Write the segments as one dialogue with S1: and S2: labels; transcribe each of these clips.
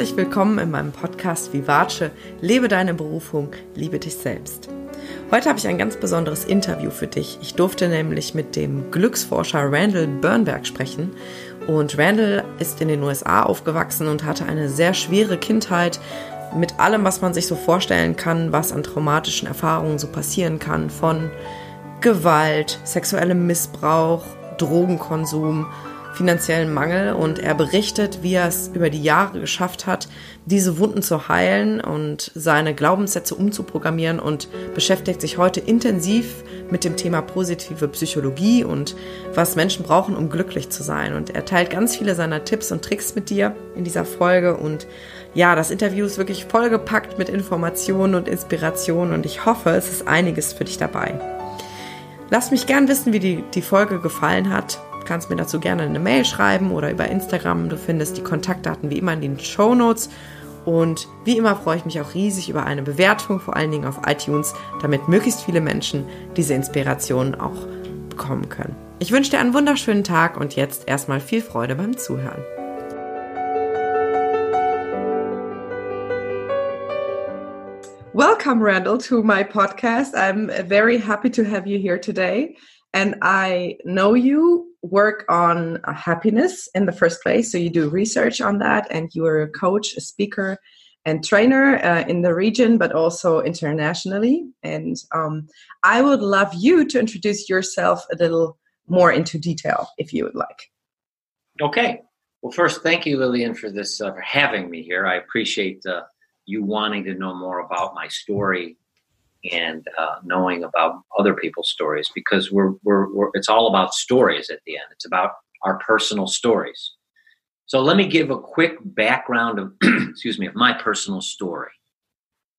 S1: Herzlich willkommen in meinem Podcast Vivace. Lebe deine Berufung, liebe dich selbst. Heute habe ich ein ganz besonderes Interview für dich. Ich durfte nämlich mit dem Glücksforscher Randall Bernberg sprechen. Und Randall ist in den USA aufgewachsen und hatte eine sehr schwere Kindheit mit allem, was man sich so vorstellen kann, was an traumatischen Erfahrungen so passieren kann, von Gewalt, sexuellem Missbrauch, Drogenkonsum finanziellen Mangel und er berichtet, wie er es über die Jahre geschafft hat, diese Wunden zu heilen und seine Glaubenssätze umzuprogrammieren und beschäftigt sich heute intensiv mit dem Thema positive Psychologie und was Menschen brauchen, um glücklich zu sein. Und er teilt ganz viele seiner Tipps und Tricks mit dir in dieser Folge und ja, das Interview ist wirklich vollgepackt mit Informationen und Inspirationen und ich hoffe, es ist einiges für dich dabei. Lass mich gern wissen, wie die, die Folge gefallen hat kannst mir dazu gerne eine Mail schreiben oder über Instagram. Du findest die Kontaktdaten wie immer in den Show Notes. Und wie immer freue ich mich auch riesig über eine Bewertung, vor allen Dingen auf iTunes, damit möglichst viele Menschen diese Inspiration auch bekommen können. Ich wünsche dir einen wunderschönen Tag und jetzt erstmal viel Freude beim Zuhören. Welcome, Randall, to my podcast. I'm very happy to have you here today. And I know you work on uh, happiness in the first place. So you do research on that, and you are a coach, a speaker, and trainer uh, in the region, but also internationally. And um, I would love you to introduce yourself a little more into detail, if you would like.
S2: Okay. Well, first, thank you, Lillian, for this uh, for having me here. I appreciate uh, you wanting to know more about my story and uh, knowing about other people's stories because we're, we're, we're, it's all about stories at the end. It's about our personal stories. So let me give a quick background of, excuse me, of my personal story.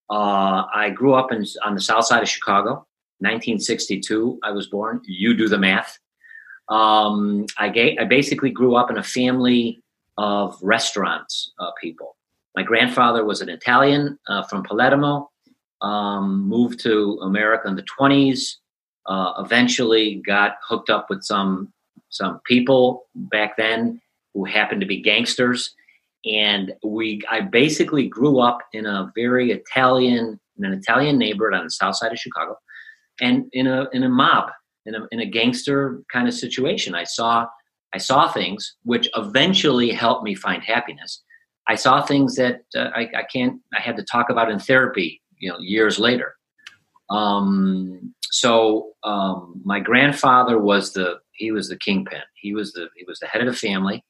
S2: Uh, I grew up in, on the south side of Chicago. 1962, I was born. You do the math. Um, I, ga- I basically grew up in a family of restaurants uh, people. My grandfather was an Italian uh, from Palermo um, moved to America in the 20s. Uh, eventually, got hooked up with some some people back then who happened to be gangsters, and we I basically grew up in a very Italian in an Italian neighborhood on the south side of Chicago, and in a in a mob in a in a gangster kind of situation. I saw I saw things which eventually helped me find happiness. I saw things that uh, I, I can't I had to talk about in therapy you know years later. Um, so um, my grandfather was the he was the kingpin. He was the he was the head of the family,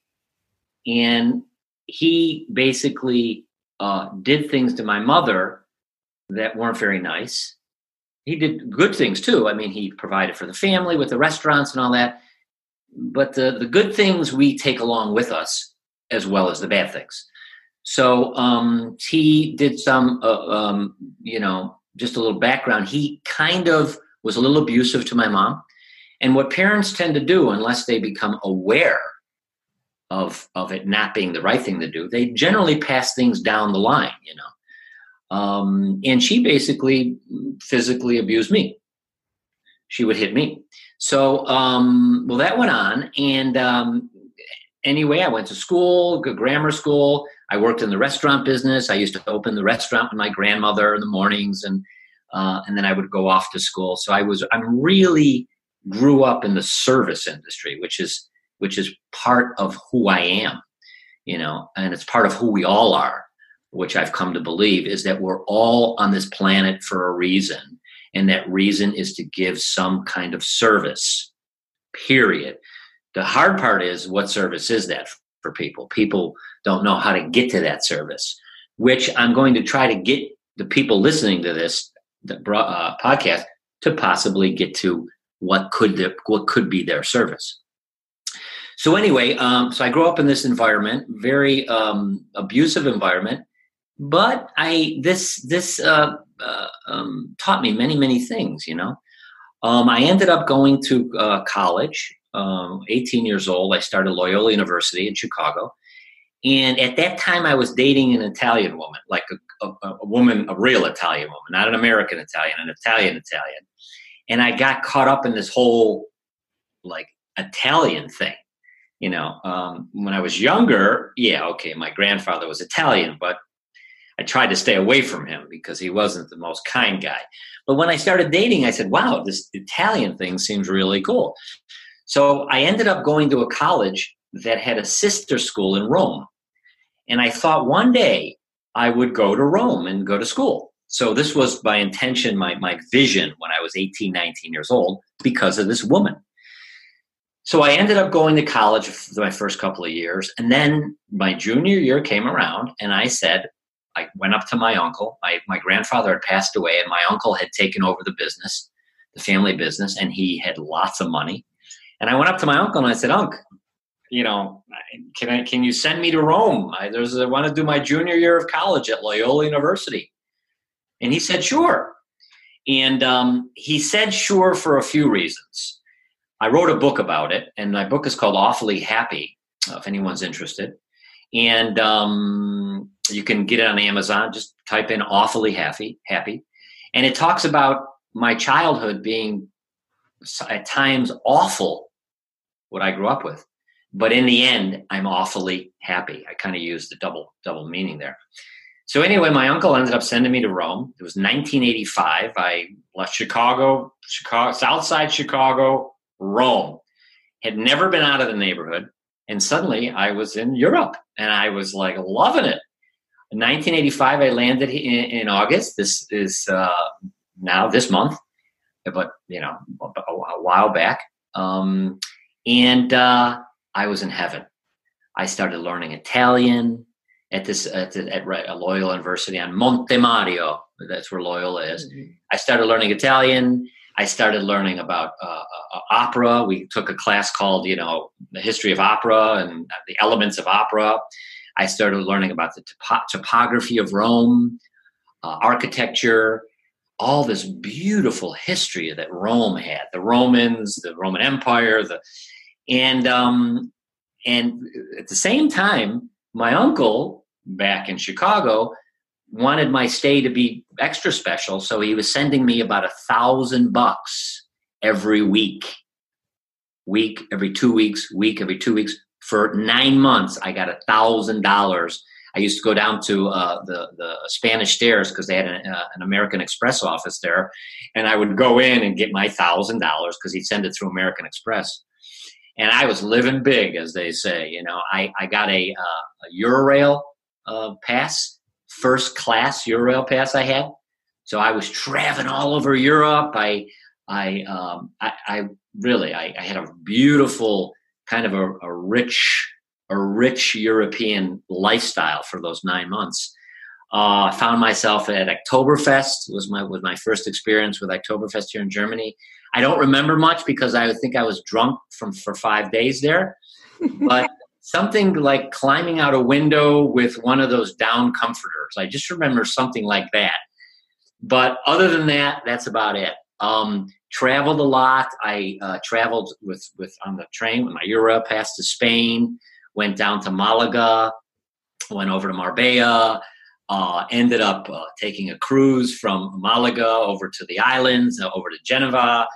S2: and he basically uh, did things to my mother that weren't very nice. He did good things too. I mean, he provided for the family with the restaurants and all that. But the the good things we take along with us as well as the bad things. So um, he did some, uh, um, you know, just a little background. He kind of was a little abusive to my mom. And what parents tend to do, unless they become aware of, of it not being the right thing to do, they generally pass things down the line, you know. Um, and she basically physically abused me. She would hit me. So, um, well, that went on. And um, anyway, I went to school, grammar school. I worked in the restaurant business. I used to open the restaurant with my grandmother in the mornings, and uh, and then I would go off to school. So I was I'm really grew up in the service industry, which is which is part of who I am, you know, and it's part of who we all are. Which I've come to believe is that we're all on this planet for a reason, and that reason is to give some kind of service. Period. The hard part is what service is that for people? People don't know how to get to that service, which I'm going to try to get the people listening to this uh, podcast to possibly get to what could the, what could be their service. So anyway, um, so I grew up in this environment, very um, abusive environment, but I this this uh, uh, um, taught me many many things. You know, um, I ended up going to uh, college. Um, 18 years old, I started Loyola University in Chicago, and at that time, I was dating an Italian woman, like a, a, a, woman, a real Italian woman, not an American Italian, an Italian Italian. And I got caught up in this whole like Italian thing. You know, um, when I was younger, yeah, okay, my grandfather was Italian, but I tried to stay away from him because he wasn't the most kind guy. But when I started dating, I said, wow, this Italian thing seems really cool. So I ended up going to a college that had a sister school in Rome. And I thought one day I would go to Rome and go to school. So this was my intention, my, my vision when I was 18, 19 years old because of this woman. So I ended up going to college for my first couple of years. And then my junior year came around and I said, I went up to my uncle. My, my grandfather had passed away and my uncle had taken over the business, the family business, and he had lots of money. And I went up to my uncle and I said, Unc, you know, can I can you send me to Rome? I there's I want to do my junior year of college at Loyola University. And he said, sure. And um, he said sure for a few reasons. I wrote a book about it, and my book is called Awfully Happy, uh, if anyone's interested. And um, you can get it on Amazon. Just type in Awfully Happy, Happy. And it talks about my childhood being at times awful, what I grew up with. But in the end i'm awfully happy. I kind of used the double double meaning there. So anyway my uncle ended up sending me to rome. It was 1985 i left chicago chicago south side chicago rome. Had never been out of the neighborhood and suddenly i was in europe and i was like loving it. In 1985 i landed in, in august. This is uh, now this month but you know a, a while back. Um, and uh, I was in heaven. I started learning Italian at this at, the, at Loyola University on Monte Mario. That's where Loyola is. Mm-hmm. I started learning Italian. I started learning about uh, uh, opera. We took a class called, you know, the history of opera and the elements of opera. I started learning about the topo- topography of Rome, uh, architecture, all this beautiful history that Rome had. The Romans, the Roman Empire, the and um, and at the same time, my uncle back in Chicago wanted my stay to be extra special, so he was sending me about a thousand bucks every week, week every two weeks, week every two weeks for nine months. I got a thousand dollars. I used to go down to uh, the the Spanish Stairs because they had an, uh, an, American Express office there, and I would go in and get my thousand dollars because he'd send it through American Express and I was living big, as they say. You know, I, I got a, uh, a Eurail uh, pass, first class Eurail pass I had. So I was traveling all over Europe. I, I, um, I, I really, I, I, had a beautiful kind of a, a rich, a rich European lifestyle for those nine months. Uh, I found myself at Oktoberfest. was my was my first experience with Oktoberfest here in Germany. I don't remember much because I think I was drunk from for five days there. But something like climbing out a window with one of those down comforters. I just remember something like that. But other than that, that's about it. Um, traveled a lot. I uh, traveled with with on the train with my Eurail, passed to Spain, went down to Malaga, went over to Marbella, uh, ended up uh, taking a cruise from Malaga over to the islands, uh, over to Geneva.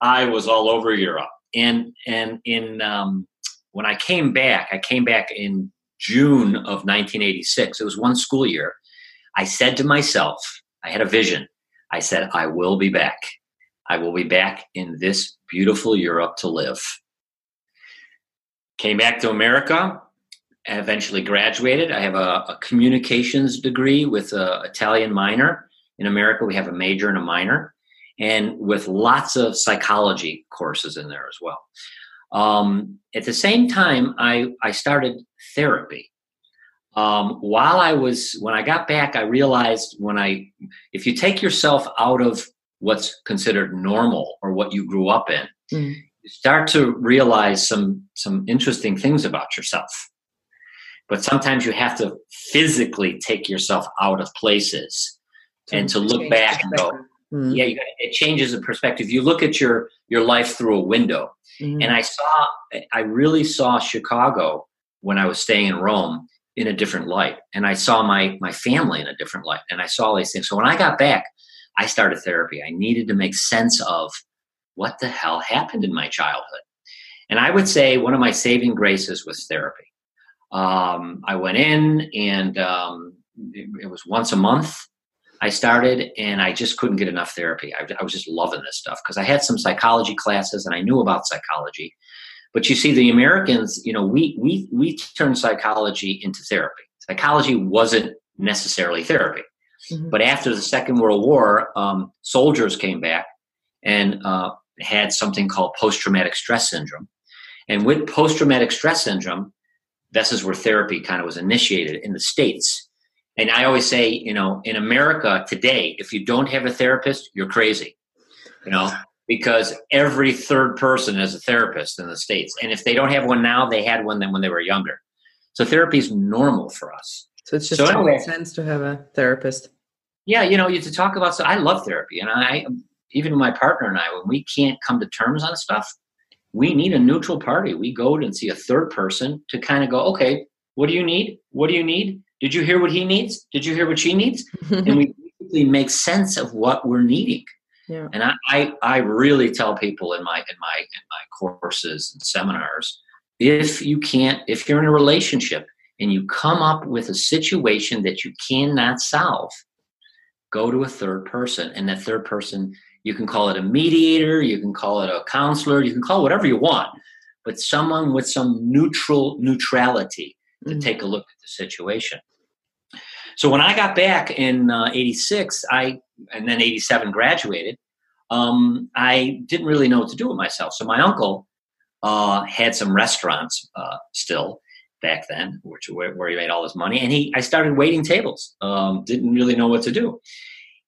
S2: I was all over Europe, and and in um, when I came back, I came back in June of 1986. It was one school year. I said to myself, I had a vision. I said, I will be back. I will be back in this beautiful Europe to live. Came back to America, eventually graduated. I have a, a communications degree with an Italian minor. In America, we have a major and a minor, and with lots of psychology courses in there as well. Um, at the same time, I, I started therapy. Um, while I was, when I got back, I realized when I, if you take yourself out of what's considered normal or what you grew up in, mm. You start to realize some some interesting things about yourself. But sometimes you have to physically take yourself out of places to and to look back and go mm-hmm. yeah gotta, it changes the perspective. You look at your your life through a window. Mm-hmm. and i saw i really saw chicago when i was staying in rome in a different light. And i saw my my family in a different light. And i saw all these things. So when i got back i started therapy. I needed to make sense of what the hell happened in my childhood And I would say one of my saving graces was therapy. Um, I went in and um, it, it, was once a month. I started and I just couldn't get enough therapy. I, I was just loving this stuff because I had some psychology classes and I knew about psychology. But you see, the Americans, you know, we we we turned psychology into therapy. Psychology wasn't necessarily therapy. Mm-hmm. But after the Second World War, um, soldiers came back and uh, had something called post traumatic stress syndrome. And with post traumatic stress syndrome, this is where therapy kind of was initiated in the States. And I always say, you know, in America today, if you don't have a therapist, you're crazy, you know, because every third person is a therapist in the States. And if they don't have one now, they had one then when they were younger. So therapy is normal for us.
S1: So it's just so anyway, sense to have a therapist.
S2: Yeah, you know, you to talk about. So I love therapy, and I even my partner and I, when we can't come to terms on stuff, we need a neutral party. We go and see a third person to kind of go, okay, what do you need? What do you need? Did you hear what he needs? Did you hear what she needs? and we basically make sense of what we're needing. Yeah. And I, I, I really tell people in my in my in my courses and seminars, if you can't, if you're in a relationship and you come up with a situation that you cannot solve, go to a third person, and that third person you can call it a mediator, you can call it a counselor, you can call it whatever you want, but someone with some neutral neutrality to mm-hmm. take a look at the situation. So when I got back in uh, 86, I and then 87 graduated, um, I didn't really know what to do with myself. So my uncle uh, had some restaurants uh, still back then, which where, where, he made all his money, and he I started waiting tables. Um, didn't really know what to do.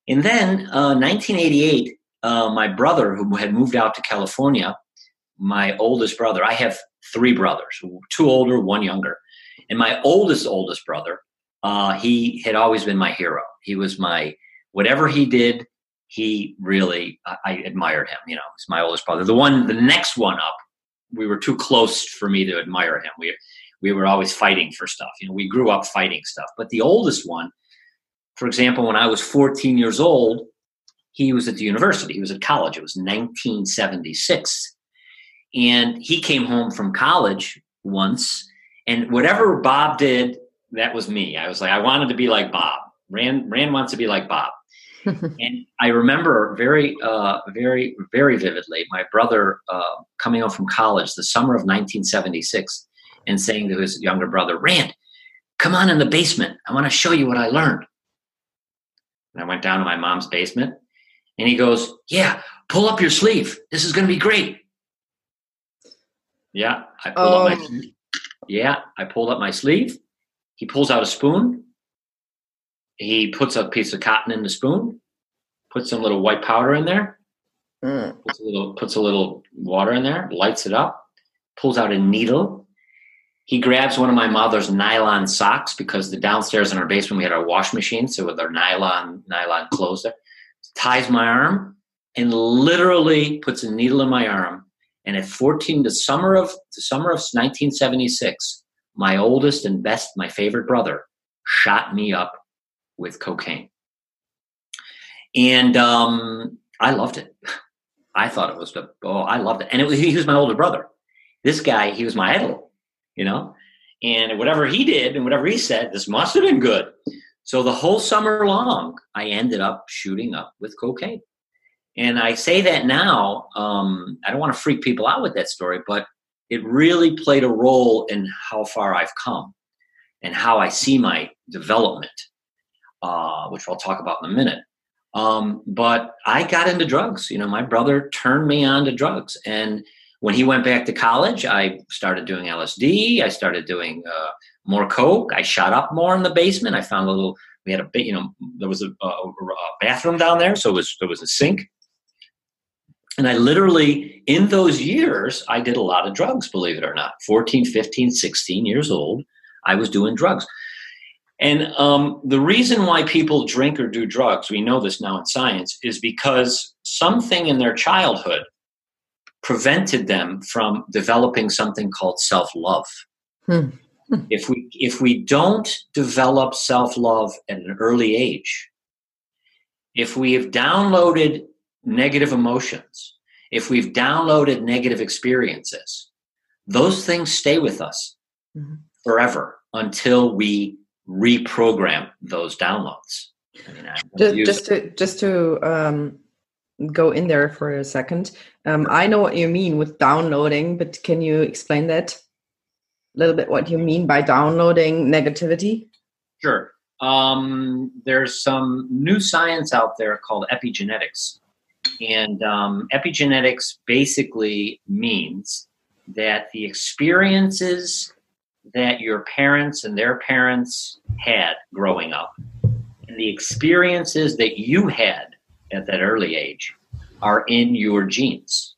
S2: And then 1988, uh, my brother, who had moved out to California, my oldest brother, I have three brothers, two older, one younger. And my oldest, oldest brother, uh, he had always been my hero. He was my, whatever he did, he really, I, I admired him. You know, he's my oldest brother. The one, the next one up, we were too close for me to admire him. We, we were always fighting for stuff. You know, we grew up fighting stuff. But the oldest one, for example, when I was 14 years old, he was at the university. He was at college. It was 1976. And he came home from college once, and whatever Bob did, that was me. I was like, I wanted to be like Bob. Rand, Rand wants to be like Bob. and I remember very, uh, very, very vividly my brother uh, coming home from college the summer of 1976 and saying to his younger brother, Rand, come on in the basement. I want to show you what I learned. And I went down to my mom's basement and he goes, Yeah, pull up your sleeve. This is going to be great. Yeah, I pull oh. up my oh. sleeve. Yeah, I pulled up my sleeve. He pulls out a spoon. He puts a piece of cotton in the spoon, puts some little white powder in there, mm. puts, a little, puts a little water in there, lights it up, pulls out a needle. He grabs one of my mother's nylon socks because the downstairs in our basement we had our wash machine, so with our nylon nylon clothes there ties my arm, and literally puts a needle in my arm. And at 14, the summer of the summer of 1976, my oldest and best, my favorite brother, shot me up with cocaine. And um, I loved it. I thought it was the oh, I loved it. And it was he was my older brother. This guy, he was my idol, you know. And whatever he did and whatever he said, this must have been good. So the whole summer long, I ended up shooting up with cocaine. And I say that now, um, I don't want to freak people out with that story, but it really played a role in how far I've come and how I see my development, uh, which I'll talk about in a minute. Um, but I got into drugs. You know, my brother turned me on to drugs. And when he went back to college, I started doing LSD. I started doing uh, more coke. I shot up more in the basement. I found a little. We had a bit, you know, there was a, a, a bathroom down there, so it was there was a sink. And I literally, in those years, I did a lot of drugs, believe it or not. 14, 15, 16 years old, I was doing drugs. And um, the reason why people drink or do drugs, we know this now in science, is because something in their childhood prevented them from developing something called self love. Hmm. If we if we don't develop self-love at an early age, if we have downloaded negative emotions, if we've downloaded negative experiences, those things stay with us mm-hmm. forever until we reprogram those downloads.
S1: I mean, just, just to just to um, go in there for a second, um, I know what you mean with downloading, but can you explain that little bit? What do you mean by downloading negativity?
S2: Sure. Um, there's some new science out there called epigenetics, and um, epigenetics basically means that the experiences that your parents and their parents had growing up and the experiences that you had at that early age are in your genes.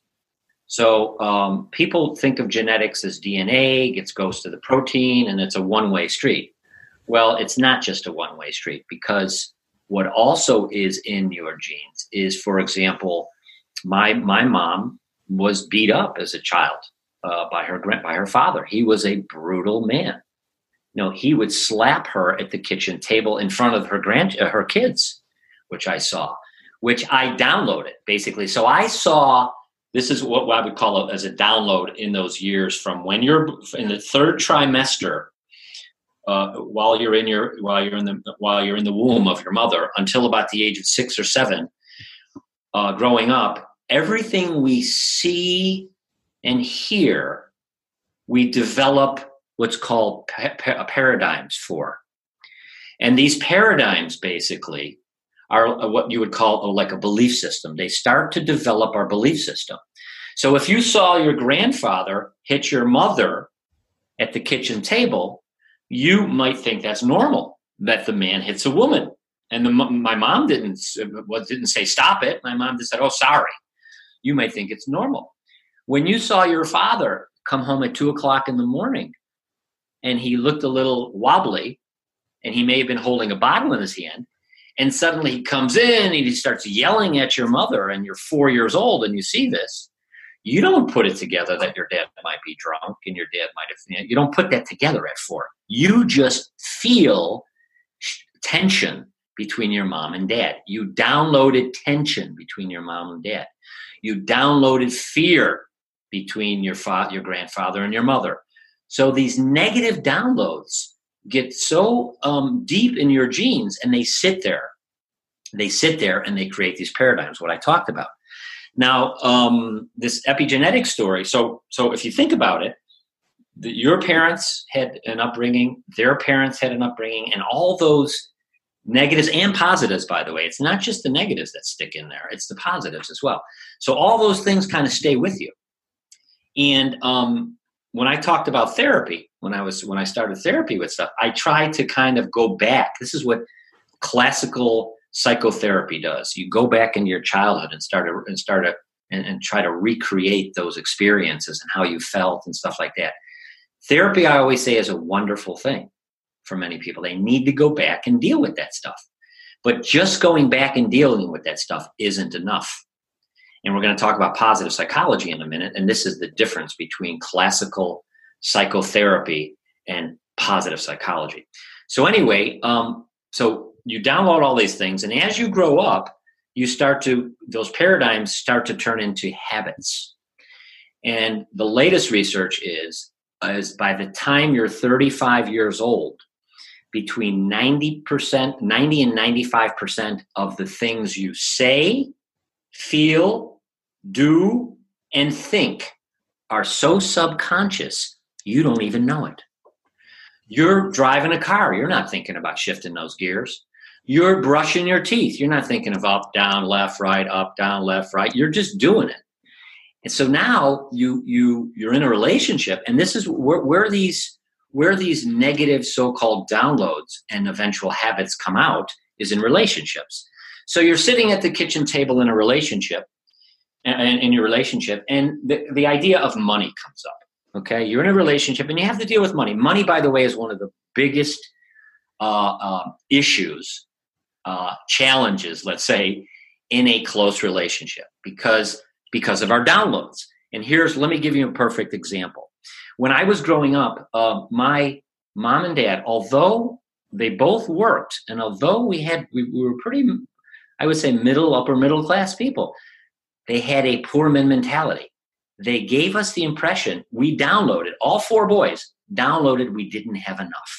S2: So um, people think of genetics as DNA, gets goes to the protein, and it's a one-way street. Well, it's not just a one-way street because what also is in your genes is, for example, my my mom was beat up as a child uh, by her by her father. He was a brutal man. You know, he would slap her at the kitchen table in front of her grand uh, her kids, which I saw, which I downloaded basically. So I saw this is what I would call it as a download in those years from when you're in the third trimester. Uh, while you're in your while you're in the while you're in the womb of your mother until about the age of six or seven, uh, growing up, everything we see and hear, we develop what's called pa- pa- paradigms for. And these paradigms basically are uh, what you would call uh, like a belief system. They start to develop our belief system. So if you saw your grandfather hit your mother at the kitchen table, you might think that's normal that the man hits a woman. And the, my mom didn't uh, didn't say stop it. My mom just said, "Oh, sorry." You might think it's normal. When you saw your father come home at two o'clock in the morning and he looked a little wobbly and he may have been holding a bottle in his hand, and suddenly he comes in and he starts yelling at your mother, and you're four years old and you see this, you don't put it together that your dad might be drunk and your dad might have, you don't put that together at four. You just feel tension between your mom and dad. You downloaded tension between your mom and dad. You downloaded fear between your fa- your grandfather and your mother. So these negative downloads get so um, deep in your genes, and they sit there. They sit there, and they create these paradigms. What I talked about. Now, um, this epigenetic story. So, so if you think about it, the, your parents had an upbringing, their parents had an upbringing, and all those negatives and positives by the way it's not just the negatives that stick in there it's the positives as well so all those things kind of stay with you and um, when I talked about therapy, when I was when I started therapy with stuff, I tried to kind of go back. This is what classical psychotherapy does. You go back into your childhood and start to, and start a, and, and try to recreate those experiences and how you felt and stuff like that. Therapy, I always say, is a wonderful thing for many people. They need to go back and deal with that stuff. But just going back and dealing with that stuff isn't enough. And we're going to talk about positive psychology in a minute. And this is the difference between classical psychotherapy and positive psychology. So, anyway, um, so you download all these things, and as you grow up, you start to, those paradigms start to turn into habits. And the latest research is, is by the time you're 35 years old, between 90%, 90 and 95% of the things you say feel, do, and think are so subconscious you don't even know it. You're driving a car, you're not thinking about shifting those gears. You're brushing your teeth, you're not thinking of up, down, left, right, up, down, left, right. You're just doing it. And so now you you you're in a relationship, and this is where, where these where these negative so-called downloads and eventual habits come out is in relationships. So you're sitting at the kitchen table in a relationship, and in your relationship, and the, the idea of money comes up. Okay, you're in a relationship, and you have to deal with money. Money, by the way, is one of the biggest uh, uh, issues, uh, challenges, let's say, in a close relationship because because of our downloads. And here's let me give you a perfect example. When I was growing up, uh, my mom and dad, although they both worked, and although we had we, we were pretty I would say middle, upper middle class people. They had a poor man mentality. they gave us the impression we downloaded, all four boys downloaded, we didn't have enough.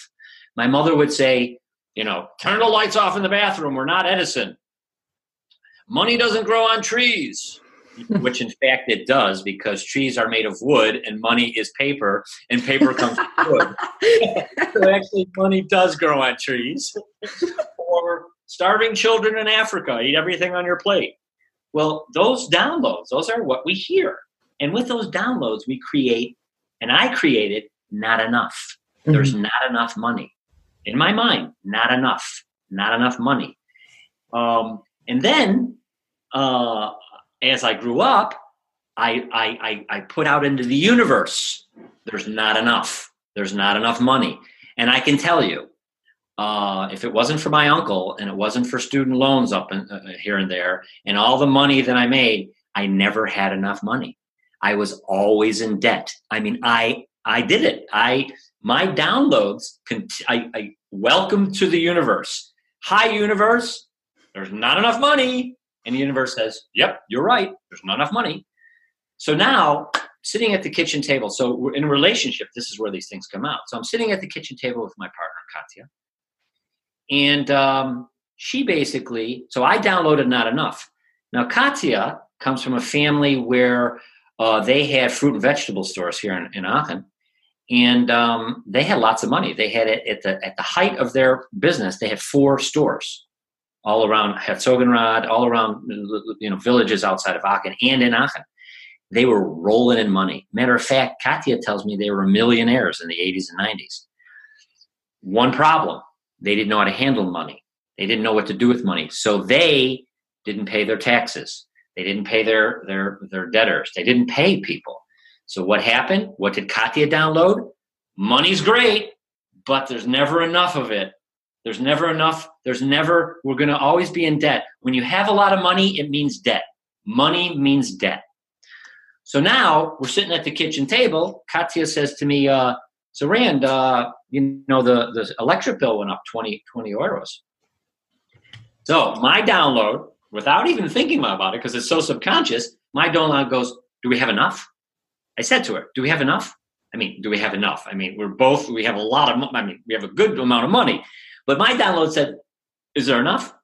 S2: My mother would say, you know, turn the lights off in the bathroom. We're not Edison. Money doesn't grow on trees, which in fact it does because trees are made of wood and money is paper and paper comes from wood. so actually, money does grow on trees. or starving children in Africa, eat everything on your plate. Well, those downloads, those are what we hear. And with those downloads, we create, and I created not enough. Mm-hmm. There's not enough money. In my mind, not enough. Not enough money. Um, and then uh, as I grew up, I, I, I, I put out into the universe, there's not enough. There's not enough money. And I can tell you, uh, if it wasn't for my uncle and it wasn't for student loans up in, uh, here and there and all the money that I made, I never had enough money. I was always in debt. I mean, I I did it. I my downloads. I, I welcome to the universe. Hi, universe. There's not enough money, and the universe says, "Yep, you're right. There's not enough money." So now, sitting at the kitchen table. So in relationship, this is where these things come out. So I'm sitting at the kitchen table with my partner Katya, and um, she basically. So I downloaded not enough. Now Katya comes from a family where uh, they had fruit and vegetable stores here in, in Aachen, and um, they had lots of money. They had it at the at the height of their business. They had four stores all around Herzogenrath, all around you know villages outside of Aachen and in Aachen. They were rolling in money. Matter of fact, Katya tells me they were millionaires in the 80s and 90s. One problem: they didn't know how to handle money. They didn't know what to do with money, so they didn't pay their taxes. They didn't pay their their their debtors. They didn't pay people. So what happened? What did Katya download? Money's great, but there's never enough of it. There's never enough. There's never. We're going to always be in debt. When you have a lot of money, it means debt. Money means debt. So now we're sitting at the kitchen table. Katya says to me, uh, "So Rand, uh, you know the the electric bill went up 20, 20 euros." So my download without even thinking about it because it's so subconscious, my download goes, Do we have enough? I said to her, Do we have enough? I mean, do we have enough? I mean, we're both, we have a lot of, I mean, we have a good amount of money. But my download said, Is there enough?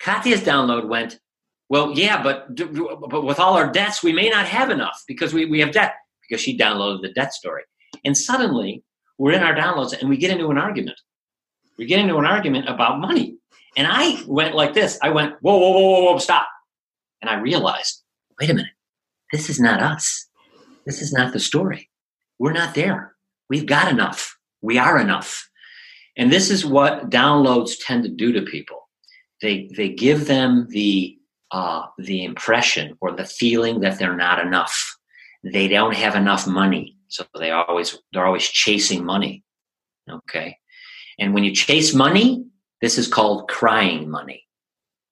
S2: Katya's download went, Well, yeah, but, but with all our debts, we may not have enough because we, we have debt, because she downloaded the debt story. And suddenly, we're in our downloads and we get into an argument. We get into an argument about money. And I went like this. I went, whoa, whoa, whoa, whoa, whoa, stop. And I realized, wait a minute, this is not us. This is not the story. We're not there. We've got enough. We are enough. And this is what downloads tend to do to people. They they give them the uh, the impression or the feeling that they're not enough. They don't have enough money, so they always they're always chasing money. Okay, and when you chase money, this is called crying money.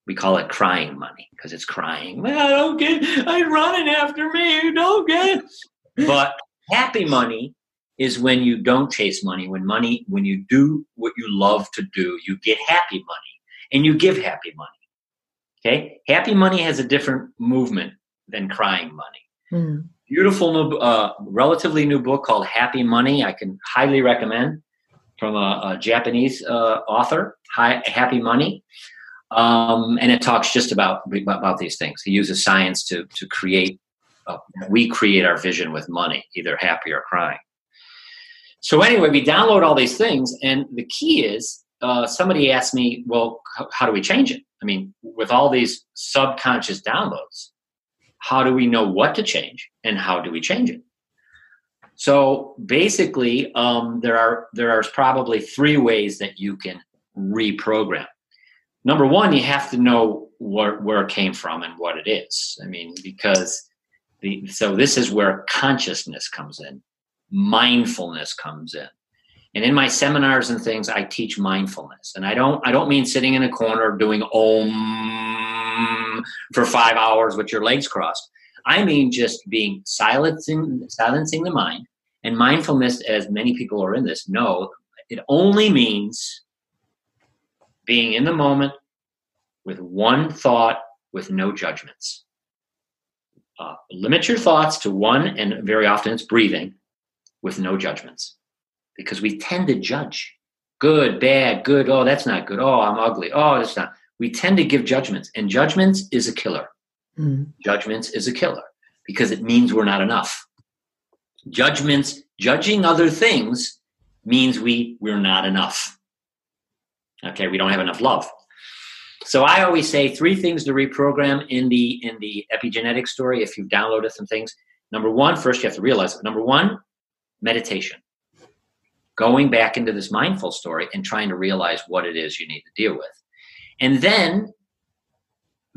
S2: We call it crying money because it's crying. Well, I don't get I'm running after me. You don't get But happy money is when you don't chase money, when money, when you do what you love to do, you get happy money and you give happy money. Okay? Happy money has a different movement than crying money. Mm. Beautiful new, uh, relatively new book called Happy Money. I can highly recommend from a, a Japanese uh, author, Hi, Happy Money. Um, and it talks just about about these things. He uses science to to create. Uh, we create our vision with money, either happy or crying. So anyway, we download all these things, and the key is uh, somebody asked me, "Well, h- how do we change it?" I mean, with all these subconscious downloads, how do we know what to change, and how do we change it? So basically, um, there are there are probably three ways that you can reprogram. Number one, you have to know where where it came from and what it is. I mean, because the so this is where consciousness comes in, mindfulness comes in. And in my seminars and things, I teach mindfulness. And I don't I don't mean sitting in a corner doing om for five hours with your legs crossed. I mean just being silencing silencing the mind. And mindfulness, as many people are in this, know it only means being in the moment with one thought with no judgments. uh, limit your thoughts to one, and very often it's breathing with no judgments because we tend to judge good, bad, good. Oh, that's not good. Oh, I'm ugly. Oh, that's not. We tend to give judgments, and judgments is a killer. Mm. Judgments is a killer because it means we're not enough. Judgments, judging other things means we we're not enough. Okay, we don't have enough love. So I always say three things to reprogram in the in the epigenetic story. If you've downloaded some things, number one, first you have to realize it. Number one, meditation. Going back into this mindful story and trying to realize what it is you need to deal with. And then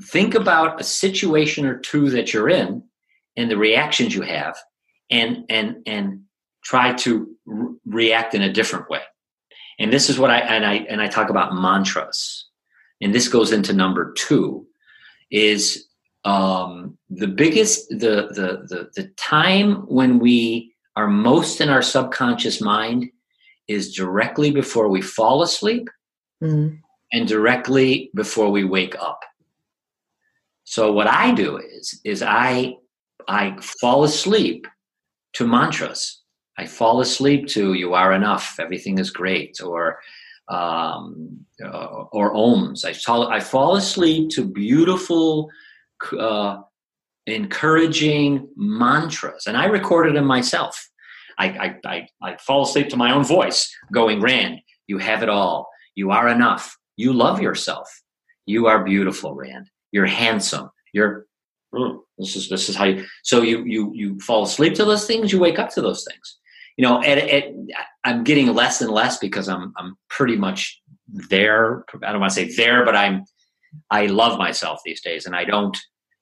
S2: think about a situation or two that you're in and the reactions you have and and and try to re- react in a different way. And this is what I and I and I talk about mantras and this goes into number two, is um, the biggest the, the the the time when we are most in our subconscious mind is directly before we fall asleep mm-hmm. and directly before we wake up. So what I do is is I I fall asleep to mantras. I fall asleep to "You are enough," "Everything is great," or um, uh, or ohms. I, fall, I fall asleep to beautiful, uh, encouraging mantras, and I recorded them myself. I, I, I, I fall asleep to my own voice, going, Rand, you have it all. You are enough. You love yourself. You are beautiful, Rand. You're handsome. You're mm, this is this is how you so you you you fall asleep to those things you wake up to those things you know, at, at, I'm getting less and less because I'm I'm pretty much there. I don't want to say there, but I'm I love myself these days, and I don't.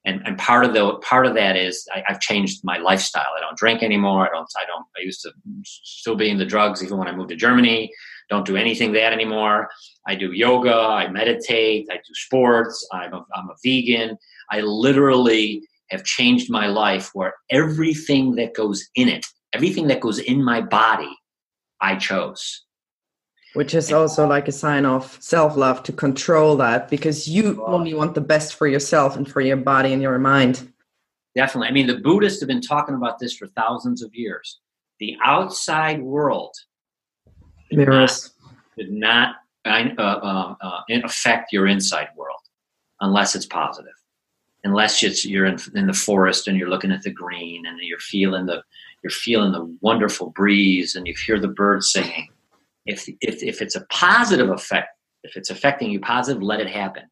S2: And, and part of the part of that is I, have changed my lifestyle. I don't drink anymore. I don't. I don't. I used to still be in the drugs even when I moved to Germany. Don't do anything that anymore. I do yoga. I meditate. I do sports. I'm a, I'm a vegan. I literally have changed my life where everything that goes in it everything that goes in my body, I chose.
S1: Which is also like a sign of self love to control that because you only want the best for yourself and for your body and your mind.
S2: Definitely. I mean, the Buddhists have been talking about this for thousands of years. The outside world
S1: mirrors
S2: did not, did not uh, uh, uh, affect your inside world unless it's positive. Unless it's, you're in, in the forest and you're looking at the green and you're feeling the you're feeling the wonderful breeze and you hear the birds singing. If, if, if it's a positive effect, if it's affecting you positive, let it happen.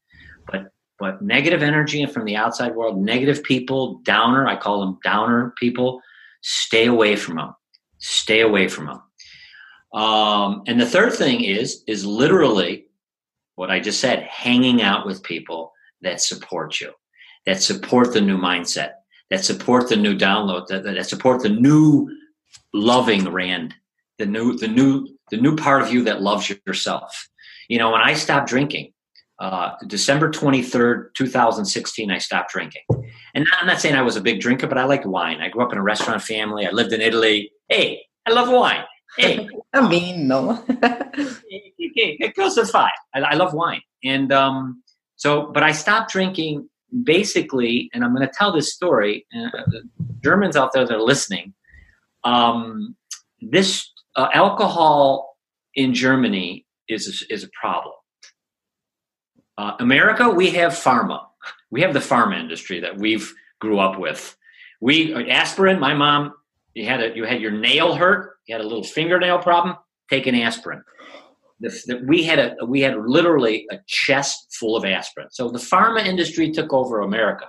S2: But but negative energy from the outside world, negative people, downer, I call them downer people, stay away from them. Stay away from them. Um, and the third thing is is literally what I just said, hanging out with people that support you, that support the new mindset, that support the new download, that, that support the new loving Rand, the new the new the new part of you that loves yourself. You know, when I stopped drinking, uh, December 23rd, 2016, I stopped drinking. And I'm not saying I was a big drinker, but I liked wine. I grew up in a restaurant family. I lived in Italy. Hey, I love wine. Hey.
S1: I mean, no.
S2: it goes to five. I, I love wine. And um, so, but I stopped drinking basically, and I'm going to tell this story. Uh, Germans out there that are listening, um, this uh, alcohol in Germany is is a problem. Uh, America, we have pharma. We have the pharma industry that we've grew up with. We aspirin. My mom, you had a you had your nail hurt. You had a little fingernail problem. Take an aspirin we had a we had literally a chest full of aspirin. So the pharma industry took over America.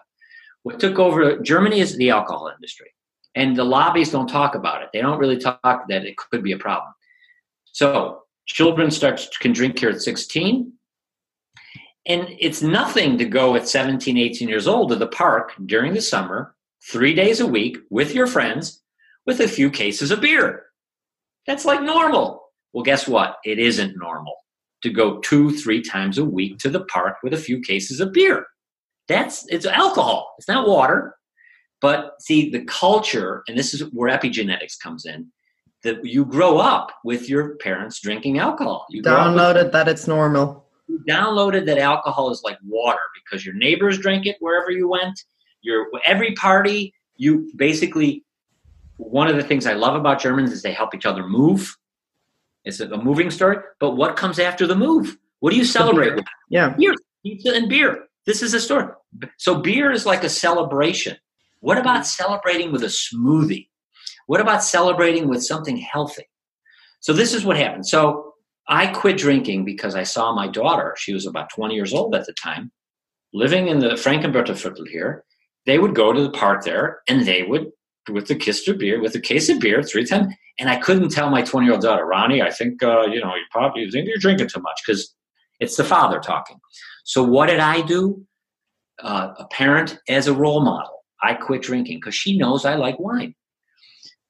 S2: What took over Germany is the alcohol industry, and the lobbies don't talk about it. They don't really talk that it could be a problem. So children start can drink here at 16 and it's nothing to go at 17 18 years old to the park during the summer three days a week with your friends with a few cases of beer that's like normal well, guess what? It isn't normal to go two, three times a week to the park with a few cases of beer. That's it's alcohol. It's not water. But see, the culture, and this is where epigenetics comes in, that you grow up with your parents drinking alcohol. You
S1: downloaded that it's normal.
S2: You downloaded that alcohol is like water because your neighbors drank it wherever you went. you're every party. You basically one of the things I love about Germans is they help each other move. It's a, moving story. But what comes after the move? What do you celebrate with?
S1: Yeah,
S2: beer, pizza, and beer. This is a story. So beer is like a celebration. What about celebrating with a smoothie? What about celebrating with something healthy? So this is what happened. So I quit drinking because I saw my daughter. She was about 20 years old at the time, living in the Frankenberger Viertel here. They would go to the park there, and they would with the Kiste beer, with a case of beer, three times. And I couldn't tell my 20 year old daughter, Ronnie, I think, uh, you know, you probably you think you're drinking too much because it's the father talking. So what did I do? Uh, a parent as a role model. I quit drinking because she knows I like wine.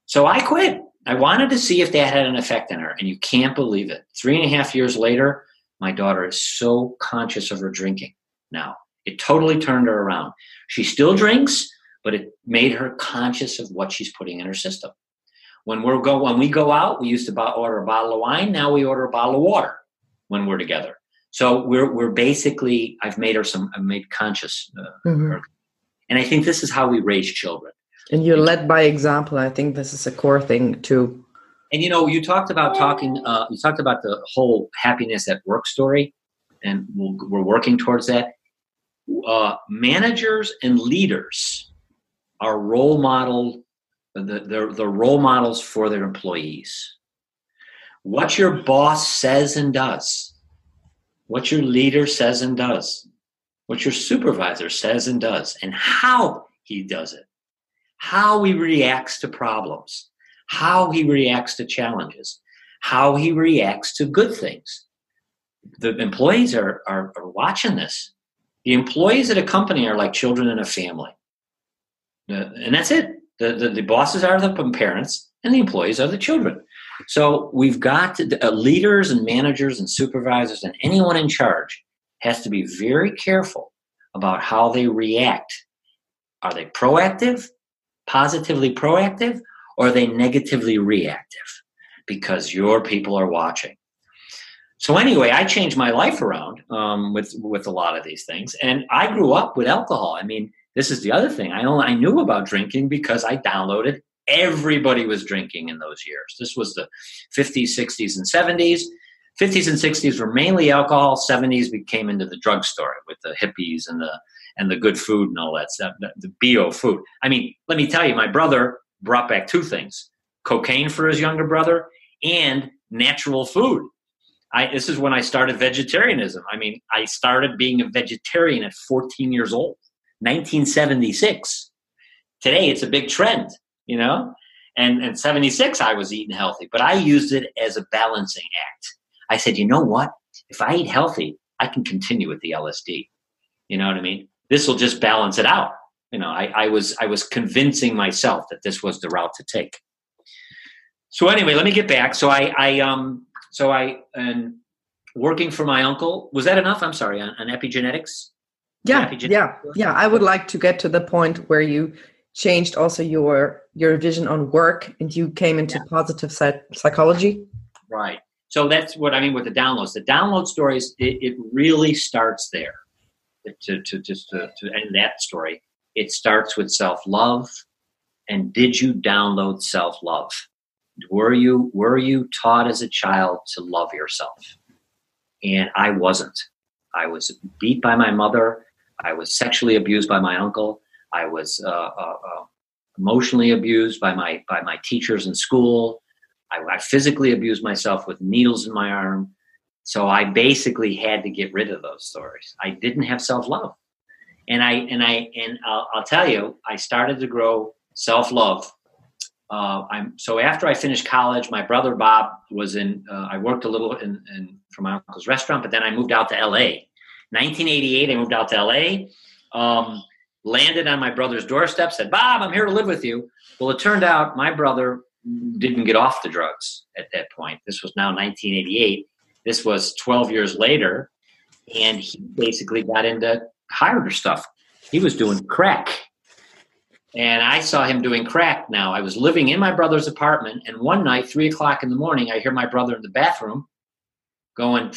S2: So I quit. I wanted to see if that had an effect on her, and you can't believe it. Three and a half years later, my daughter is so conscious of her drinking now. It totally turned her around. She still drinks, but it made her conscious of what she's putting in her system. When we go when we go out, we used to order a bottle of wine. Now we order a bottle of water when we're together. So we're we're basically I've made her some I've made conscious, uh, mm-hmm. and I think this is how we raise children.
S1: And you're led by example. I think this is a core thing too.
S2: And you know, you talked about talking. Uh, you talked about the whole happiness at work story, and we we are working towards that. Uh, managers and leaders are role model the, they're, the role models for their employees. What your boss says and does, what your leader says and does, what your supervisor says and does, and how he does it, how he reacts to problems, how he reacts to challenges, how he reacts to good things. The employees are, are, are watching this. The employees at a company are like children in a family. And that's it. The, the, the, bosses are the parents and the employees are the children. So we've got to, uh, leaders and managers and supervisors and anyone in charge has to be very careful about how they react. Are they proactive, positively proactive, or are they negatively reactive? Because your people are watching. So anyway, I changed my life around um, with with a lot of these things, and I grew up with alcohol. I mean, this is the other thing. I only I knew about drinking because I downloaded. Everybody was drinking in those years. This was the 50s, 60s, and 70s. 50s and 60s were mainly alcohol. 70s we came into the drugstore with the hippies and the and the good food and all that stuff, the, bio food. I mean, let me tell you, my brother brought back two things: cocaine for his younger brother and natural food. I, this is when I started vegetarianism. I mean, I started being a vegetarian at 14 years old. 1976. Today it's a big trend, you know? And and 76 I was eating healthy, but I used it as a balancing act. I said, you know what? If I eat healthy, I can continue with the LSD. You know what I mean? This will just balance it out. You know, I, I was I was convincing myself that this was the route to take. So anyway, let me get back. So I I um so I and working for my uncle was that enough? I'm sorry on, on epigenetics
S1: yeah yeah yeah. I would like to get to the point where you changed also your your vision on work and you came into yeah. positive psychology.
S2: Right. So that's what i mean with the downloads. The download stories it, it really starts there. To, to just to, to end that story it starts with self-love. And did you download self-love? Were you were you taught as a child to love yourself? And i wasn't. I was beat by my mother I was sexually abused by my uncle. I was uh, uh, uh, emotionally abused by my by my teachers in school. I, I, physically abused myself with needles in my arm. So I basically had to get rid of those stories. I didn't have self love, and I and I and I'll, I'll, tell you, I started to grow self love. Uh, I'm so after I finished college, my brother Bob was in. Uh, I worked a little in, in for my uncle's restaurant, but then I moved out to L.A 1988, I moved out to LA. Um, landed on my brother's doorstep, said, Bob, I'm here to live with you. Well, it turned out my brother didn't get off the drugs at that point. This was now 1988. This was 12 years later. And he basically got into harder stuff. He was doing crack. And I saw him doing crack now. I was living in my brother's apartment. And one night, three o'clock in the morning, I hear my brother in the bathroom going,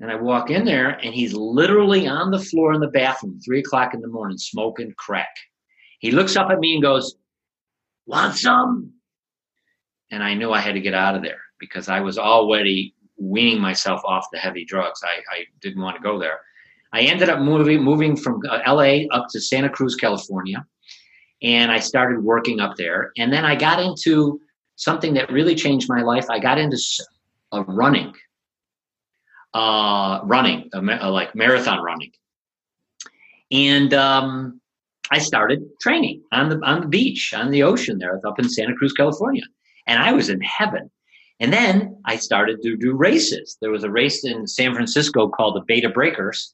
S2: And I walk in there, and he's literally on the floor in the bathroom, three o'clock in the morning, smoking crack. He looks up at me and goes, Want some? And I knew I had to get out of there because I was already weaning myself off the heavy drugs. I, I didn't want to go there. I ended up moving moving from uh, LA up to Santa Cruz, California, and I started working up there. And then I got into something that really changed my life. I got into uh, running, uh, running, uh, like marathon running, and um, I started training on the on the beach, on the ocean there, up in Santa Cruz, California, and I was in heaven. And then I started to do races. There was a race in San Francisco called the Bay to Breakers,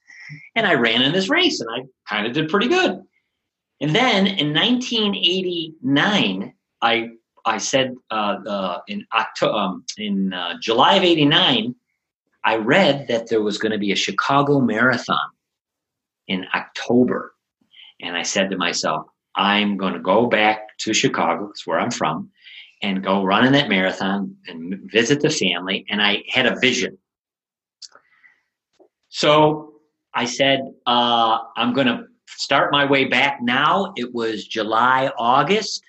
S2: and I ran in this race, and I kind of did pretty good. And then in 1989, I I said uh, uh, in October, um, in uh, July of '89, I read that there was going to be a Chicago Marathon in October, and I said to myself, I'm going to go back to Chicago, that's where I'm from, and go run in that marathon and visit the family. And I had a vision. So I said, uh, I'm going to start my way back now. It was July, August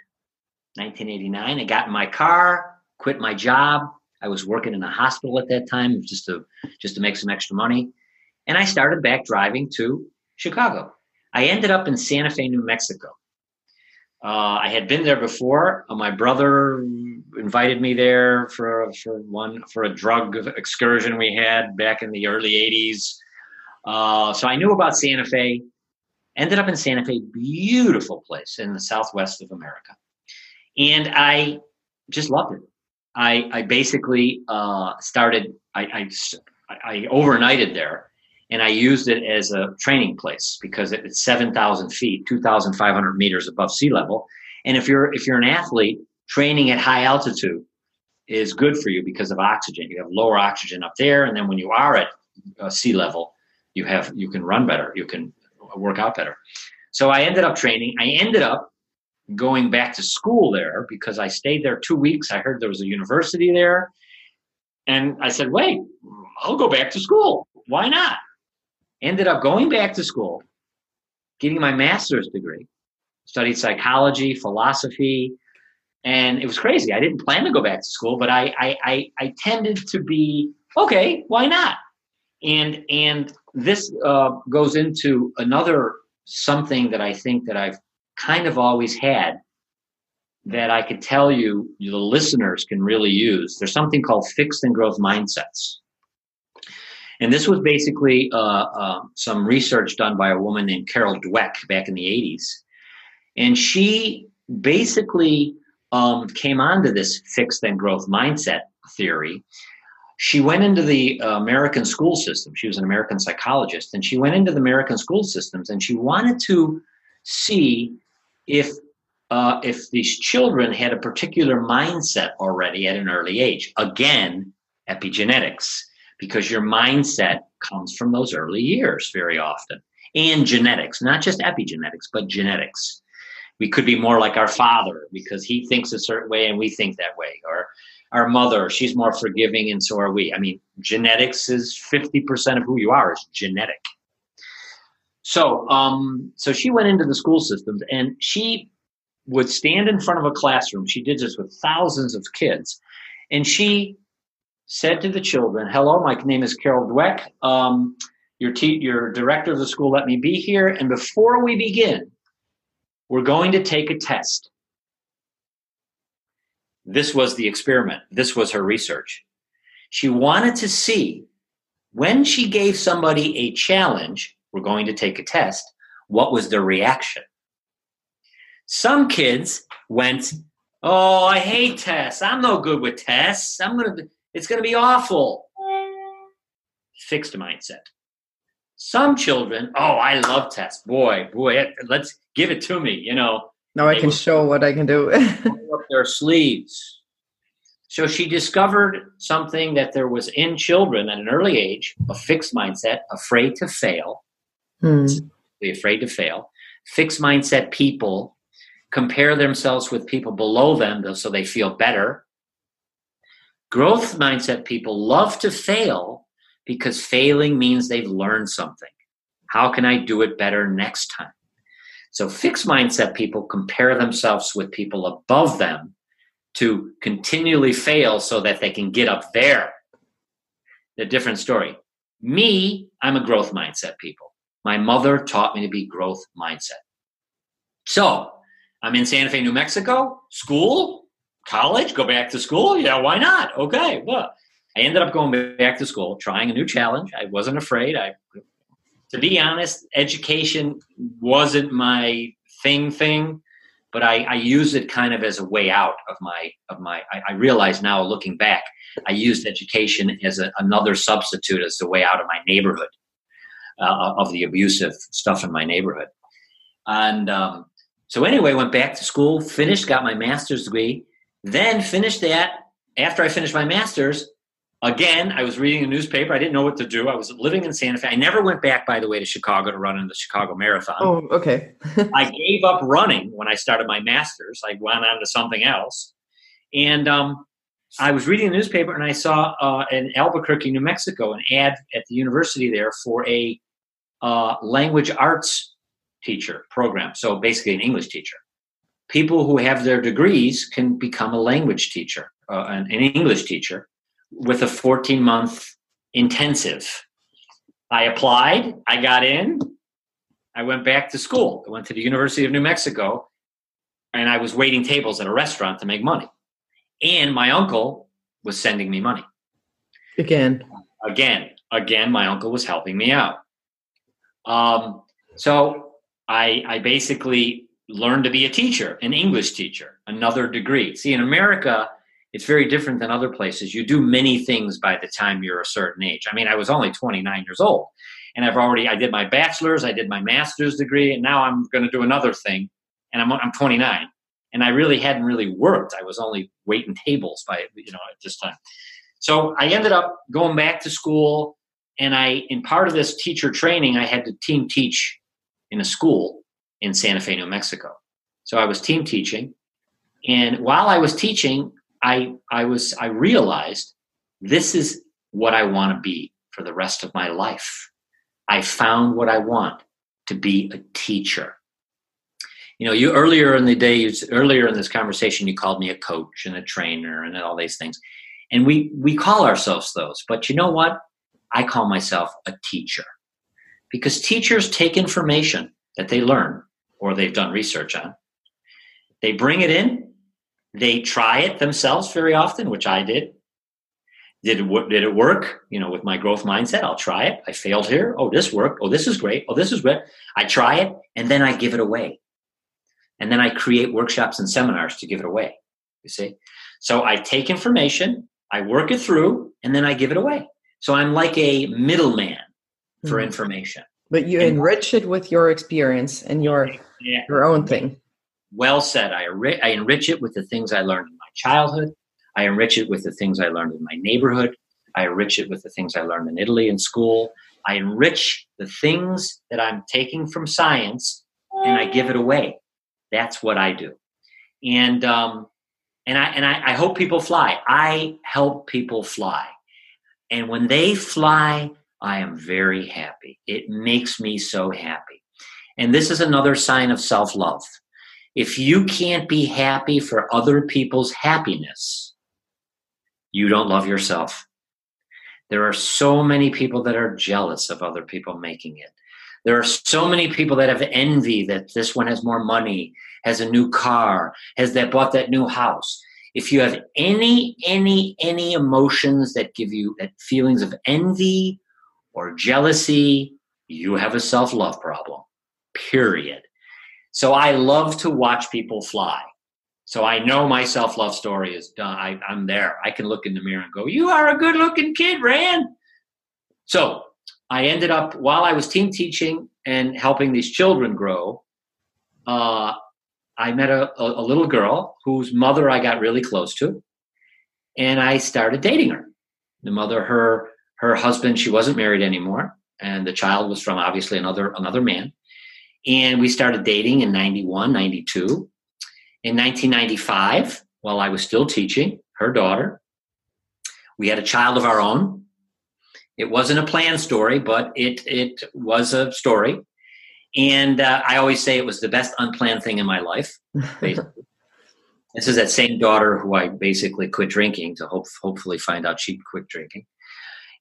S2: 1989. I got in my car, quit my job. I was working in a hospital at that time just to just to make some extra money. And I started back driving to Chicago. I ended up in Santa Fe, New Mexico. Uh, I had been there before. Uh, my brother invited me there for for one for a drug excursion we had back in the early '80s. Uh, so I knew about Santa Fe. Ended up in Santa Fe, beautiful place in the southwest of America, and I just loved it. I I basically uh, started. I, I I overnighted there and I used it as a training place because it's 7,000 feet, 2,500 meters above sea level. And if you're if you're an athlete, training at high altitude is good for you because of oxygen. You have lower oxygen up there, and then when you are at uh, sea level, you have you can run better, you can work out better. So I ended up training. I ended up going back to school there because I stayed there two weeks. I heard there was a university there, and I said, "Wait, I'll go back to school. Why not?" Ended up going back to school, getting my master's degree, studied psychology, philosophy, and it was crazy. I didn't plan to go back to school, but I I I, I tended to be okay. Why not? And and this uh, goes into another something that I think that I've kind of always had that I could tell you the listeners can really use. There's something called fixed and growth mindsets. And this was basically uh, uh, some research done by a woman named Carol Dweck back in the 80s. And she basically um, came onto this fixed and growth mindset theory. She went into the uh, American school system. She was an American psychologist, and she went into the American school systems and she wanted to see if uh, if these children had a particular mindset already at an early age. Again, epigenetics because your mindset comes from those early years very often. And genetics, not just epigenetics, but genetics. We could be more like our father because he thinks a certain way and we think that way. Or our mother, she's more forgiving and so are we. I mean, genetics is 50% of who you are is genetic. So, um, so she went into the school systems and she would stand in front of a classroom. She did this with thousands of kids. And she said to the children, Hello, my name is Carol Dweck. Um, your, te- your director of the school let me be here. And before we begin, we're going to take a test. This was the experiment. This was her research. She wanted to see when she gave somebody a challenge, we're going to take a test, what was their reaction? Some kids went, Oh, I hate tests. I'm no good with tests. I'm going to it's going to be awful. Fixed mindset. Some children, oh, I love tests. Boy, boy, let's give it to me. You know.
S1: Now I can show what I can do.
S2: up their sleeves. So she discovered something that there was in children at an early age, a fixed mindset, afraid to fail. Hmm. Afraid to fail. Fixed mindset people compare themselves with people below them so they feel better Growth mindset people love to fail because failing means they've learned something. How can I do it better next time? So, fixed mindset people compare themselves with people above them to continually fail so that they can get up there. A different story. Me, I'm a growth mindset people. My mother taught me to be growth mindset. So, I'm in Santa Fe, New Mexico, school, college, go back to school. Yeah, why not? Okay, well, I ended up going back to school, trying a new challenge. I wasn't afraid. I, to be honest, education wasn't my thing. Thing, but I, I used it kind of as a way out of my of my. I, I realize now, looking back, I used education as a, another substitute as the way out of my neighborhood, uh, of the abusive stuff in my neighborhood, and um, so anyway, went back to school, finished, got my master's degree, then finished that. After I finished my master's, again, I was reading a newspaper. I didn't know what to do. I was living in Santa Fe. I never went back, by the way, to Chicago to run in the Chicago Marathon.
S1: Oh, okay.
S2: I gave up running when I started my master's. I went on to something else. And um, I was reading the newspaper and I saw uh, in Albuquerque, New Mexico, an ad at the university there for a uh, language arts teacher program. So basically, an English teacher. People who have their degrees can become a language teacher, uh, an, an English teacher, with a 14 month intensive. I applied, I got in, I went back to school. I went to the University of New Mexico, and I was waiting tables at a restaurant to make money. And my uncle was sending me money.
S1: Again.
S2: Again. Again, my uncle was helping me out. Um, so I, I basically learned to be a teacher, an English teacher, another degree. See, in America, it's very different than other places. You do many things by the time you're a certain age. I mean, I was only 29 years old, and I've already I did my bachelor's, I did my master's degree, and now I'm going to do another thing, and I'm I'm 29, and I really hadn't really worked. I was only waiting tables by you know at this time. So I ended up going back to school, and I in part of this teacher training, I had to team teach in a school in Santa Fe, New Mexico. So I was team teaching, and while I was teaching, I I was I realized this is what I want to be for the rest of my life. I found what I want to be a teacher. You know, you earlier in the day, earlier in this conversation, you called me a coach and a trainer and all these things, and we we call ourselves those. But you know what? I call myself a teacher because teachers take information that they learn or they've done research on, they bring it in, they try it themselves very often, which I did. Did it, did it work? You know, with my growth mindset, I'll try it. I failed here. Oh, this worked. Oh, this is great. Oh, this is great. I try it and then I give it away. And then I create workshops and seminars to give it away. You see? So I take information, I work it through, and then I give it away. So I'm like a middleman for mm-hmm. information.
S1: But you and, enrich it with your experience and your yeah. your own thing.
S2: Well said. I, I enrich it with the things I learned in my childhood. I enrich it with the things I learned in my neighborhood. I enrich it with the things I learned in Italy in school. I enrich the things that I'm taking from science and I give it away. That's what I do. And um, and I and I, I hope people fly. I help people fly. And when they fly, I am very happy. It makes me so happy. And this is another sign of self love. If you can't be happy for other people's happiness, you don't love yourself. There are so many people that are jealous of other people making it. There are so many people that have envy that this one has more money, has a new car, has that bought that new house if you have any any any emotions that give you that feelings of envy or jealousy you have a self-love problem period. So i love to watch people fly. So i know my self-love story is done. I, i'm there. I can look in the mirror and go you are a good looking kid rand. So i ended up while i was team teaching and helping these children grow uh, I met a, a, little girl whose mother I got really close to, and I started dating her. The mother, her her husband, she wasn't married anymore, and the child was from obviously another another man. And we started dating in 91, 92. In 1995, while I was still teaching her daughter, we had a child of our own. It wasn't a planned story, but it it was a story. And uh, I always say it was the best unplanned thing in my life. this is that same daughter who I basically quit drinking to hope, hopefully find out she quit drinking.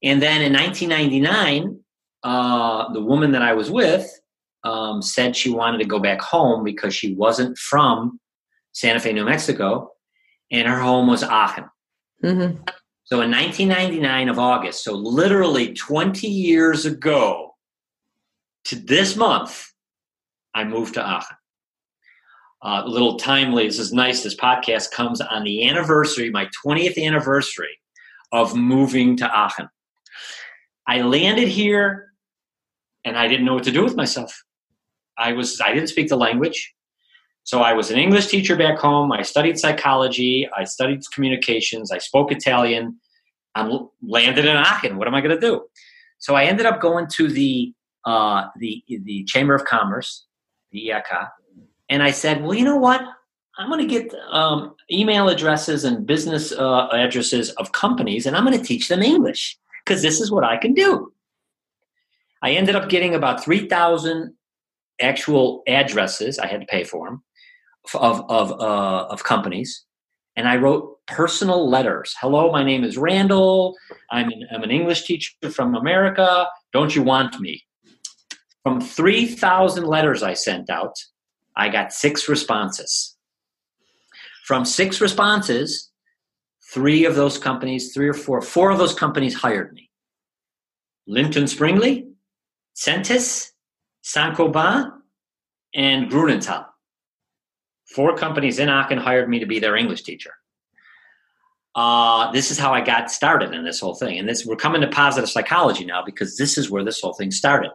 S2: And then in 1999, uh, the woman that I was with um, said she wanted to go back home because she wasn't from Santa Fe, New Mexico, and her home was Aachen. Mm-hmm. So in 1999 of August, so literally 20 years ago to this month, I moved to Aachen. Uh, a little timely. This is nice. This podcast comes on the anniversary, my 20th anniversary of moving to Aachen. I landed here and I didn't know what to do with myself. I was I didn't speak the language. So I was an English teacher back home. I studied psychology. I studied communications. I spoke Italian. I'm landed in Aachen. What am I going to do? So I ended up going to the uh, the the Chamber of Commerce, the IHK, and I said, well, you know what? I'm going to get um, email addresses and business uh, addresses of companies, and I'm going to teach them English because this is what I can do. I ended up getting about 3,000 actual addresses. I had to pay for them of of uh, of companies, and I wrote personal letters. Hello, my name is Randall. I'm an, I'm an English teacher from America. Don't you want me? From three thousand letters I sent out, I got six responses. From six responses, three of those companies, three or four, four of those companies hired me. Linton Springly, Zentis, Saint-Gobain, and Grunenthal. Four companies in Aachen hired me to be their English teacher. Uh, this is how I got started in this whole thing. And this we're coming to positive psychology now because this is where this whole thing started.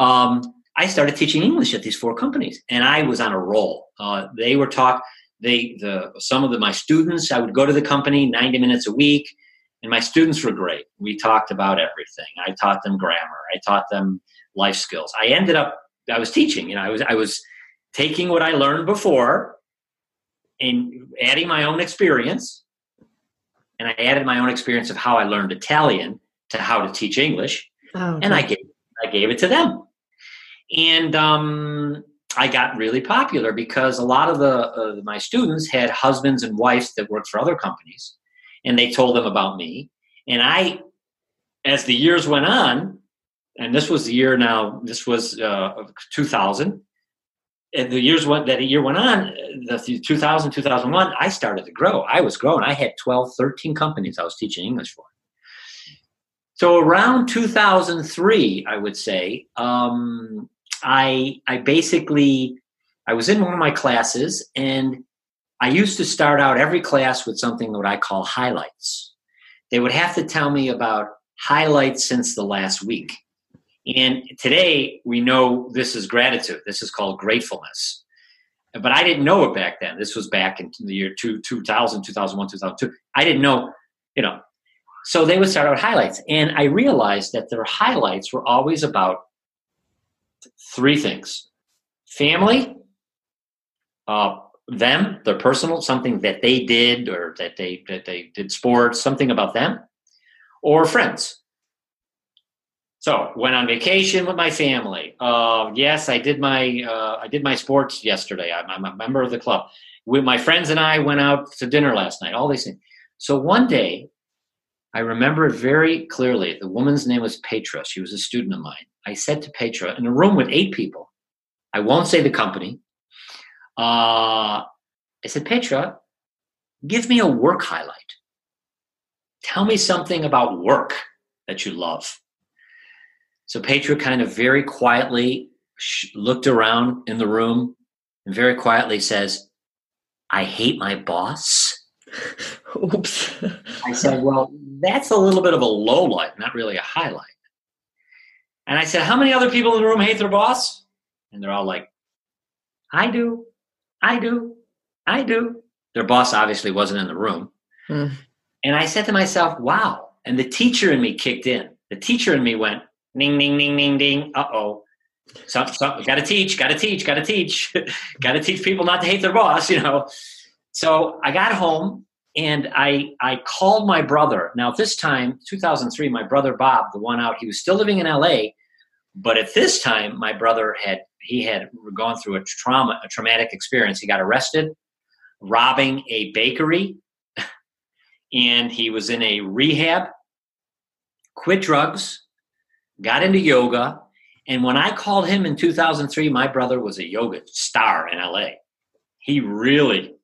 S2: Um, I started teaching English at these four companies, and I was on a roll. Uh, they were taught. They the some of the, my students. I would go to the company ninety minutes a week, and my students were great. We talked about everything. I taught them grammar. I taught them life skills. I ended up. I was teaching. You know, I was I was taking what I learned before and adding my own experience. And I added my own experience of how I learned Italian to how to teach English. Oh, okay. And I gave, I gave it to them. And um, I got really popular because a lot of the uh, my students had husbands and wives that worked for other companies, and they told them about me. And I, as the years went on, and this was the year now, this was uh, 2000 and the years went that year went on the 2000 2001 i started to grow. I was growing. I had 12 13 companies i was teaching english for. So around 2003 i would say um, i i basically i was in one of my classes and i used to start out every class with something that i call highlights they would have to tell me about highlights since the last week and today we know this is gratitude. This is called gratefulness. But I didn't know it back then. This was back in the year two, 2000, 2001, 2002. I didn't know, you know. So they would start out highlights. And I realized that their highlights were always about three things family, uh, them, their personal, something that they did or that they, that they did sports, something about them, or friends so went on vacation with my family. Uh, yes, I did my uh, I did my sports yesterday. I'm, I'm, a member of the club. With my friends and I went out to dinner last night. All these things. So one day, I remember it very clearly. The woman's name was Petra. She was a student of mine. I said to Petra in a room with eight people. I won't say the company. Uh, I said, Petra, give me a work highlight. Tell me something about work that you love. So Petra kind of very quietly looked around in the room and very quietly says, I hate my boss. Oops. I said, Well, that's a little bit of a low light, not really a highlight. And I said, How many other people in the room hate their boss? And they're all like, I do, I do, I do. Their boss obviously wasn't in the room. Mm. And I said to myself, Wow. And the teacher in me kicked in. The teacher in me went, Ding, ding, ding, ding, ding. Uh oh. So, so got to teach, got to teach, got to teach, got to teach people not to hate their boss, you know. So I got home and I I called my brother. Now this time, 2003, my brother Bob, the one out, he was still living in LA, but at this time, my brother had he had gone through a trauma, a traumatic experience. He got arrested, robbing a bakery, and he was in a rehab. Quit drugs, got into yoga, and when I called him in 2003, my brother was a yoga star in LA. He really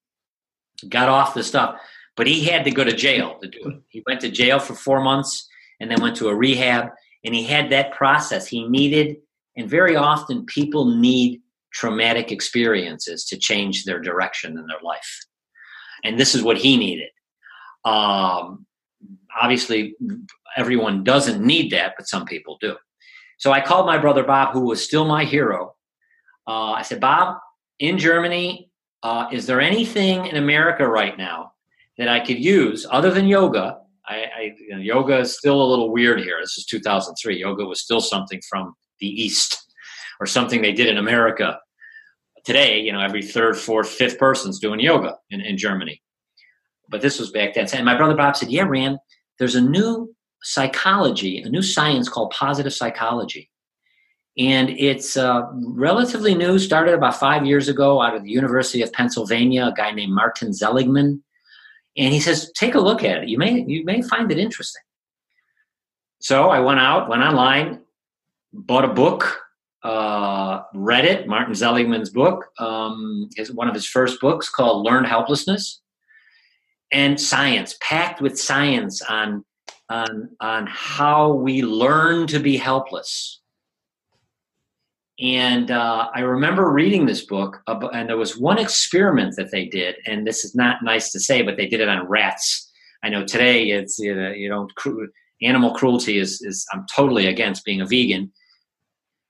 S2: got off the stuff but he had to go to jail to do it. He went to jail for four months and then went to a rehab, and he had that process. He needed, and very often people need traumatic experiences to change their direction in their life. And this is what he needed. Um, obviously, everyone doesn't need that, but some people do. So I called my brother Bob, who was still my hero. Uh, I said, Bob, in Germany, uh, is there anything in America right now that I could use other than yoga. I, I you know, yoga is still a little weird here. This is 2003. Yoga was still something from the East or something they did in America. Today, you know, every third, fourth, fifth person's doing yoga in, in Germany. But this was back then. And my brother Bob said, Yeah, Rand, there's a new psychology, a new science called positive psychology. And it's uh, relatively new, started about five years ago out of the University of Pennsylvania, a guy named Martin Seligman and he says, take a look at it. You may you may find it interesting. So I went out, went online, bought a book, uh, read it, Martin Seligman's book, um, one of his first books called Learned Helplessness, and science, packed with science on on on how we learn to be helpless. And uh, I remember reading this book, and there was one experiment that they did, and this is not nice to say, but they did it on rats. I know today it's you know, you know animal cruelty is is I'm totally against being a vegan,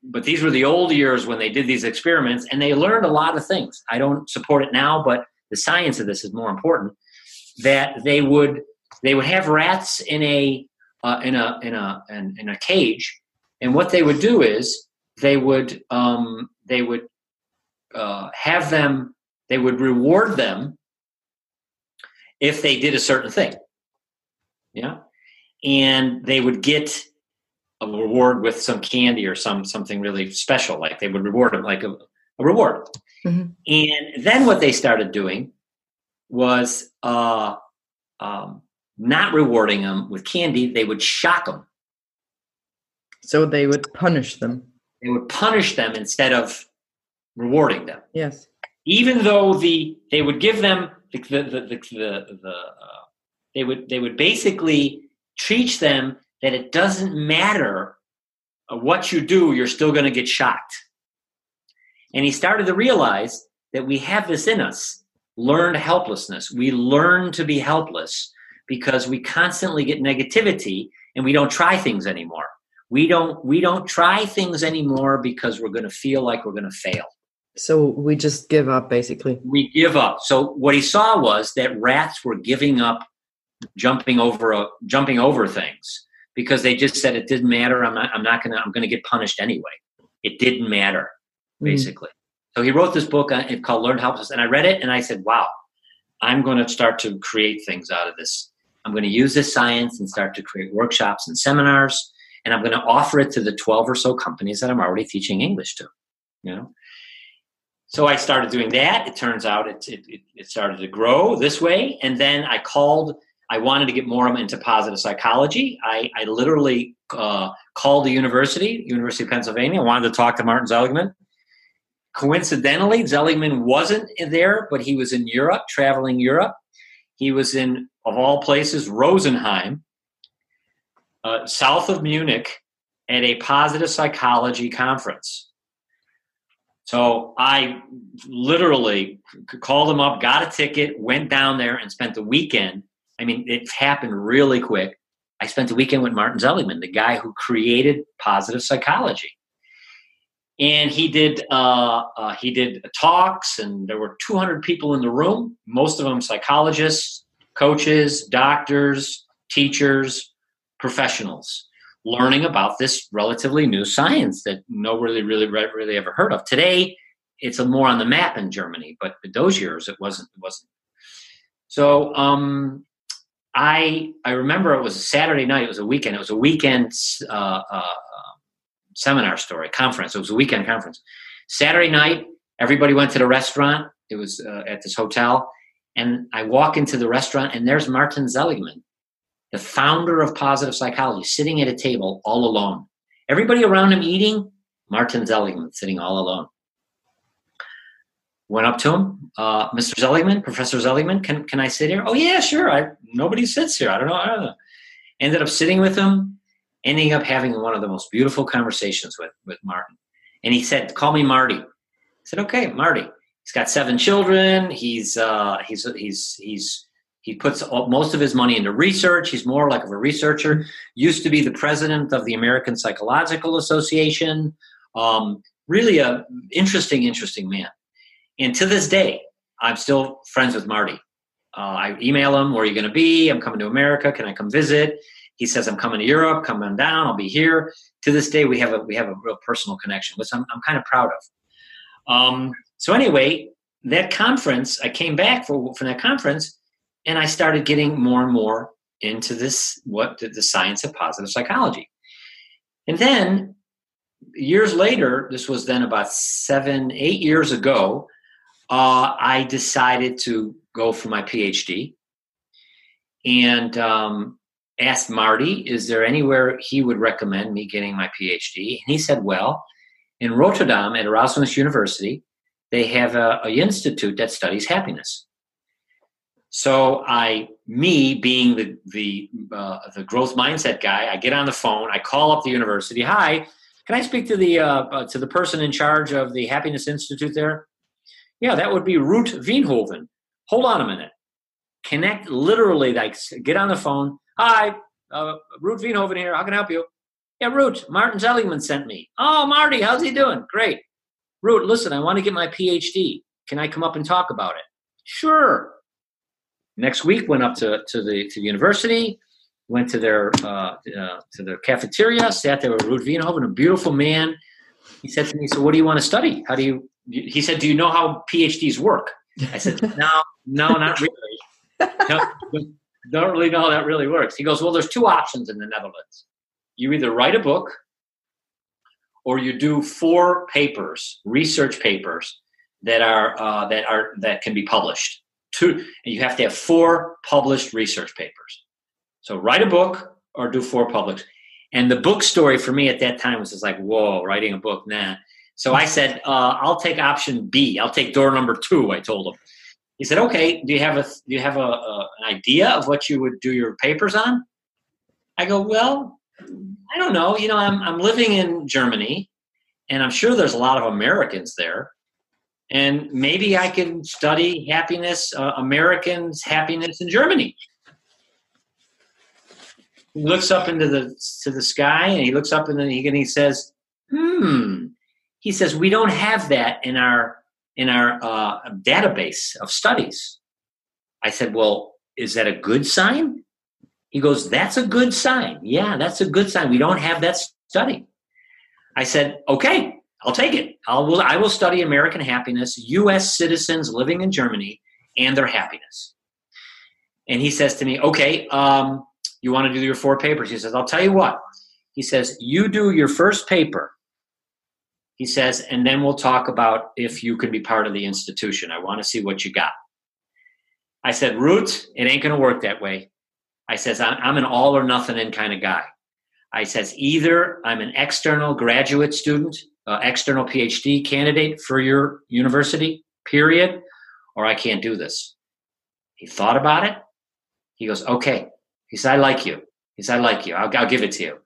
S2: but these were the old years when they did these experiments, and they learned a lot of things. I don't support it now, but the science of this is more important. That they would they would have rats in a uh, in a in a in, in a cage, and what they would do is they would um, they would uh, have them they would reward them if they did a certain thing. Yeah? And they would get a reward with some candy or some something really special like they would reward them like a, a reward. Mm-hmm. and then what they started doing was uh, um, not rewarding them with candy they would shock them.
S1: So they would punish them
S2: they would punish them instead of rewarding them.
S1: Yes.
S2: Even though the they would give them the the the, the, the uh, they would they would basically teach them that it doesn't matter what you do, you're still going to get shocked. And he started to realize that we have this in us learned helplessness. We learn to be helpless because we constantly get negativity and we don't try things anymore we don't we don't try things anymore because we're going to feel like we're going to fail.
S1: So we just give up basically.
S2: We give up. So what he saw was that rats were giving up jumping over a, jumping over things because they just said it didn't matter. I'm not i'm not going to i'm going to get punished anyway. It didn't matter mm. basically. Mm. so he wrote this book uh, called learn helpless and i read it and i said wow. I'm going to start to create things out of this. I'm going to use this science and start to create workshops and seminars and I'm going to offer it to the 12 or so companies that I'm already teaching English to. You know, so I started doing that. It turns out it, it, it started to grow this way, and then I called. I wanted to get more into positive psychology. I, I literally uh, called the university, University of Pennsylvania. I wanted to talk to Martin Seligman. Coincidentally, Seligman wasn't there, but he was in Europe, traveling Europe. He was in, of all places, Rosenheim, uh, south of Munich at a positive psychology conference. So I literally called him up, got a ticket, went down there, and spent the weekend. I mean, it happened really quick. I spent the weekend with Martin Seligman, the guy who created positive psychology. And he did uh, uh, he did talks, and there were 200 people in the room. Most of them psychologists, coaches, doctors, teachers, professionals learning about this relatively new science that nobody really, really, really ever heard of. Today, it's more on the map in Germany, but those years, it wasn't. It wasn't. So um, I I remember it was a Saturday night. It was a weekend. It was a weekend uh, uh, seminar story conference. It was a weekend conference. Saturday night, everybody went to the restaurant. It was uh, at this hotel, and I walk into the restaurant, and there's Martin Seligman, the founder of positive psychology, sitting at a table all alone. Everybody around him eating. Martin Seligman sitting all alone. Went up to him, uh, Mr. Seligman, Professor Seligman, can can I sit here? Oh yeah, sure. I nobody sits here. I don't know. I don't know. Ended up sitting with him, ending up having one of the most beautiful conversations with with Martin. And he said, "Call me Marty." I said, "Okay, Marty." He's got seven children. He's uh, he's he's he's he puts all, most of his money into research. He's more like of a researcher. Used to be the president of the American Psychological Association. Um, really a interesting, interesting man. And to this day, I'm still friends with Marty. Uh, I email him, where are you going to be? I'm coming to America. Can I come visit? He says, I'm coming to Europe, coming down, I'll be here. To this day, we have a, we have a real personal connection, which I'm, I'm kind of proud of. Um, so anyway, that conference, I came back for, from that conference and I started getting more and more into this, what the, science of positive psychology. And then years later, this was then about seven, eight years ago, uh, I decided to go for my PhD and um, asked Marty, is there anywhere he would recommend me getting my PhD? And he said, well, in Rotterdam at Erasmus University, they have a, a institute that studies happiness. So I, me being the the uh, the growth mindset guy, I get on the phone, I call up the university. Hi, can I speak to the uh, uh, to the person in charge of the Happiness Institute there? Yeah, that would be Ruut Veenhoven. Hold on a minute. Connect literally, like get on the phone. Hi, uh, Ruut Veenhoven here. How can I help you? Yeah, Ruut, Martin Seligman sent me. Oh, Marty, how's he doing? Great. Ruut, listen, I want to get my PhD. Can I come up and talk about it? Sure. Next week, went up to, to the to the university, went to their uh, uh, to their cafeteria, sat there with Ruut Veenhoven, a beautiful man. He said to me, "So, what do you want to study? How do you he said, "Do you know how PhDs work?" I said, "No, no, not really. No, don't really know how that really works." He goes, "Well, there's two options in the Netherlands. You either write a book, or you do four papers, research papers that are uh, that are that can be published. Two, and you have to have four published research papers. So write a book or do four published." And the book story for me at that time was just like, whoa, writing a book, nah. So I said, uh, I'll take option B. I'll take door number two. I told him. He said, okay. Do you have a do you have a, a, an idea of what you would do your papers on? I go, well, I don't know. You know, I'm I'm living in Germany, and I'm sure there's a lot of Americans there, and maybe I can study happiness, uh, Americans' happiness in Germany. He looks up into the to the sky, and he looks up and he, and he says, "Hmm." He says we don't have that in our in our uh, database of studies. I said, well, is that a good sign? He goes, that's a good sign. Yeah, that's a good sign. We don't have that study. I said, okay, I'll take it. I'll, I will study American happiness, U.S. citizens living in Germany, and their happiness. And he says to me, okay, um, you want to do your four papers? He says, I'll tell you what. He says, you do your first paper he says, and then we'll talk about if you can be part of the institution. I want to see what you got. I said, Roots, it ain't going to work that way. I says, I'm an all or nothing in kind of guy. I says, either I'm an external graduate student, uh, external PhD candidate for your university, period, or I can't do this. He thought about it. He goes, okay. He said, I like you. He said, I like you. I'll, I'll give it to you.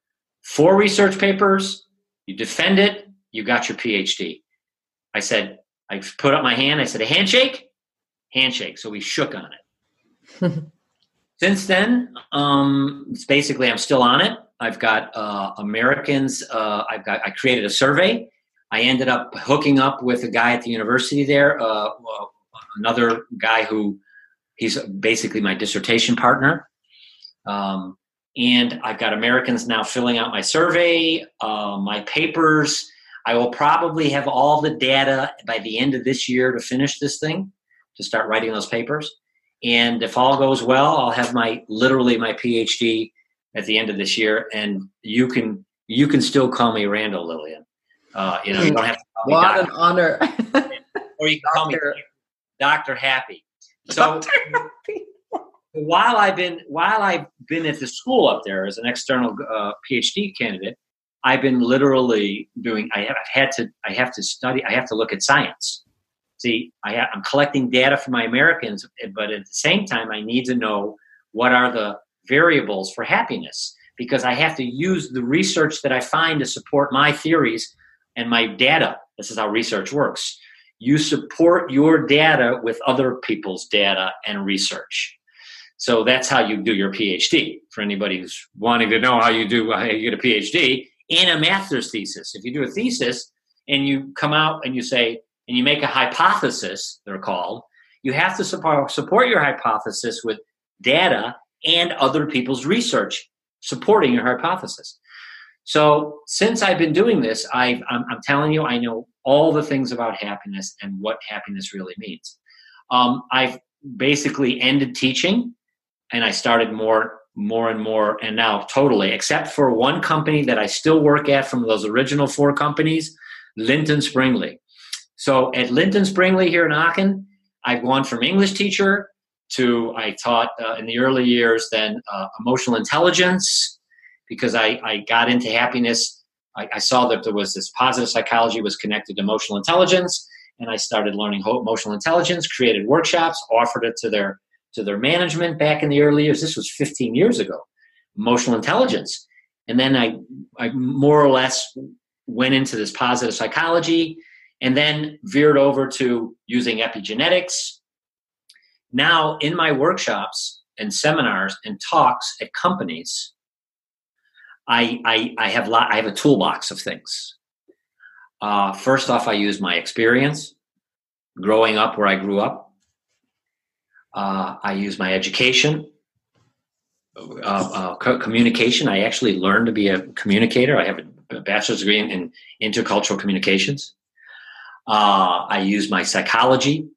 S2: Four research papers. You defend it you got your PhD. I said, I put up my hand. I said, a handshake? Handshake. So we shook on it. Since then, um, it's basically I'm still on it. I've got uh, Americans. Uh, I've got. I created a survey. I ended up hooking up with a guy at the university there, uh, another guy who he's basically my dissertation partner. Um, and I've got Americans now filling out my survey, uh, my papers. I will probably have all the data by the end of this year to finish this thing, to start writing those papers. And if all goes well, I'll have my literally my PhD at the end of this year, and you can you can still call me Randall Lilian. Uh, you know, you don't have to call
S1: me What Doctor. an honor.
S2: or you can call me Doctor Happy. So while I've been while I've been at the school up there as an external uh, PhD candidate, I've been literally doing. I have I've had to. I have to study. I have to look at science. See, I have, I'm collecting data from my Americans, but at the same time, I need to know what are the variables for happiness because I have to use the research that I find to support my theories and my data. This is how research works. You support your data with other people's data and research. So that's how you do your PhD. For anybody who's wanting to know how you do how you get a PhD and a master's thesis. If you do a thesis and you come out and you say and you make a hypothesis, they're called, you have to support, support your hypothesis with data and other people's research supporting your hypothesis. So since I've been doing this, i am telling you, I know all the things about happiness and what happiness really means. Um, I've basically ended teaching, and I started more, more and more, and now totally, except for one company that I still work at from those original four companies, Lindt & Sprüngli. So at Lindt & Sprüngli here in Aachen, I've gone from English teacher to I taught uh, in the early years then uh, emotional intelligence because I, I got into happiness. I, I, saw that there was this positive psychology was connected to emotional intelligence, and I started learning emotional intelligence. Created workshops, offered it to their to their management back in the early years. This was 15 years ago. Emotional intelligence, and then I I more or less went into this positive psychology, and then veered over to using epigenetics now in my workshops and seminars and talks at companies i i, I have lot, i have a toolbox of things. Uh, first off i use my experience. Growing up where i grew up uh, i use my education. Uh, uh communication. I actually learned to be a communicator. I have a bachelor's degree in, in intercultural communications. Uh, i use my psychology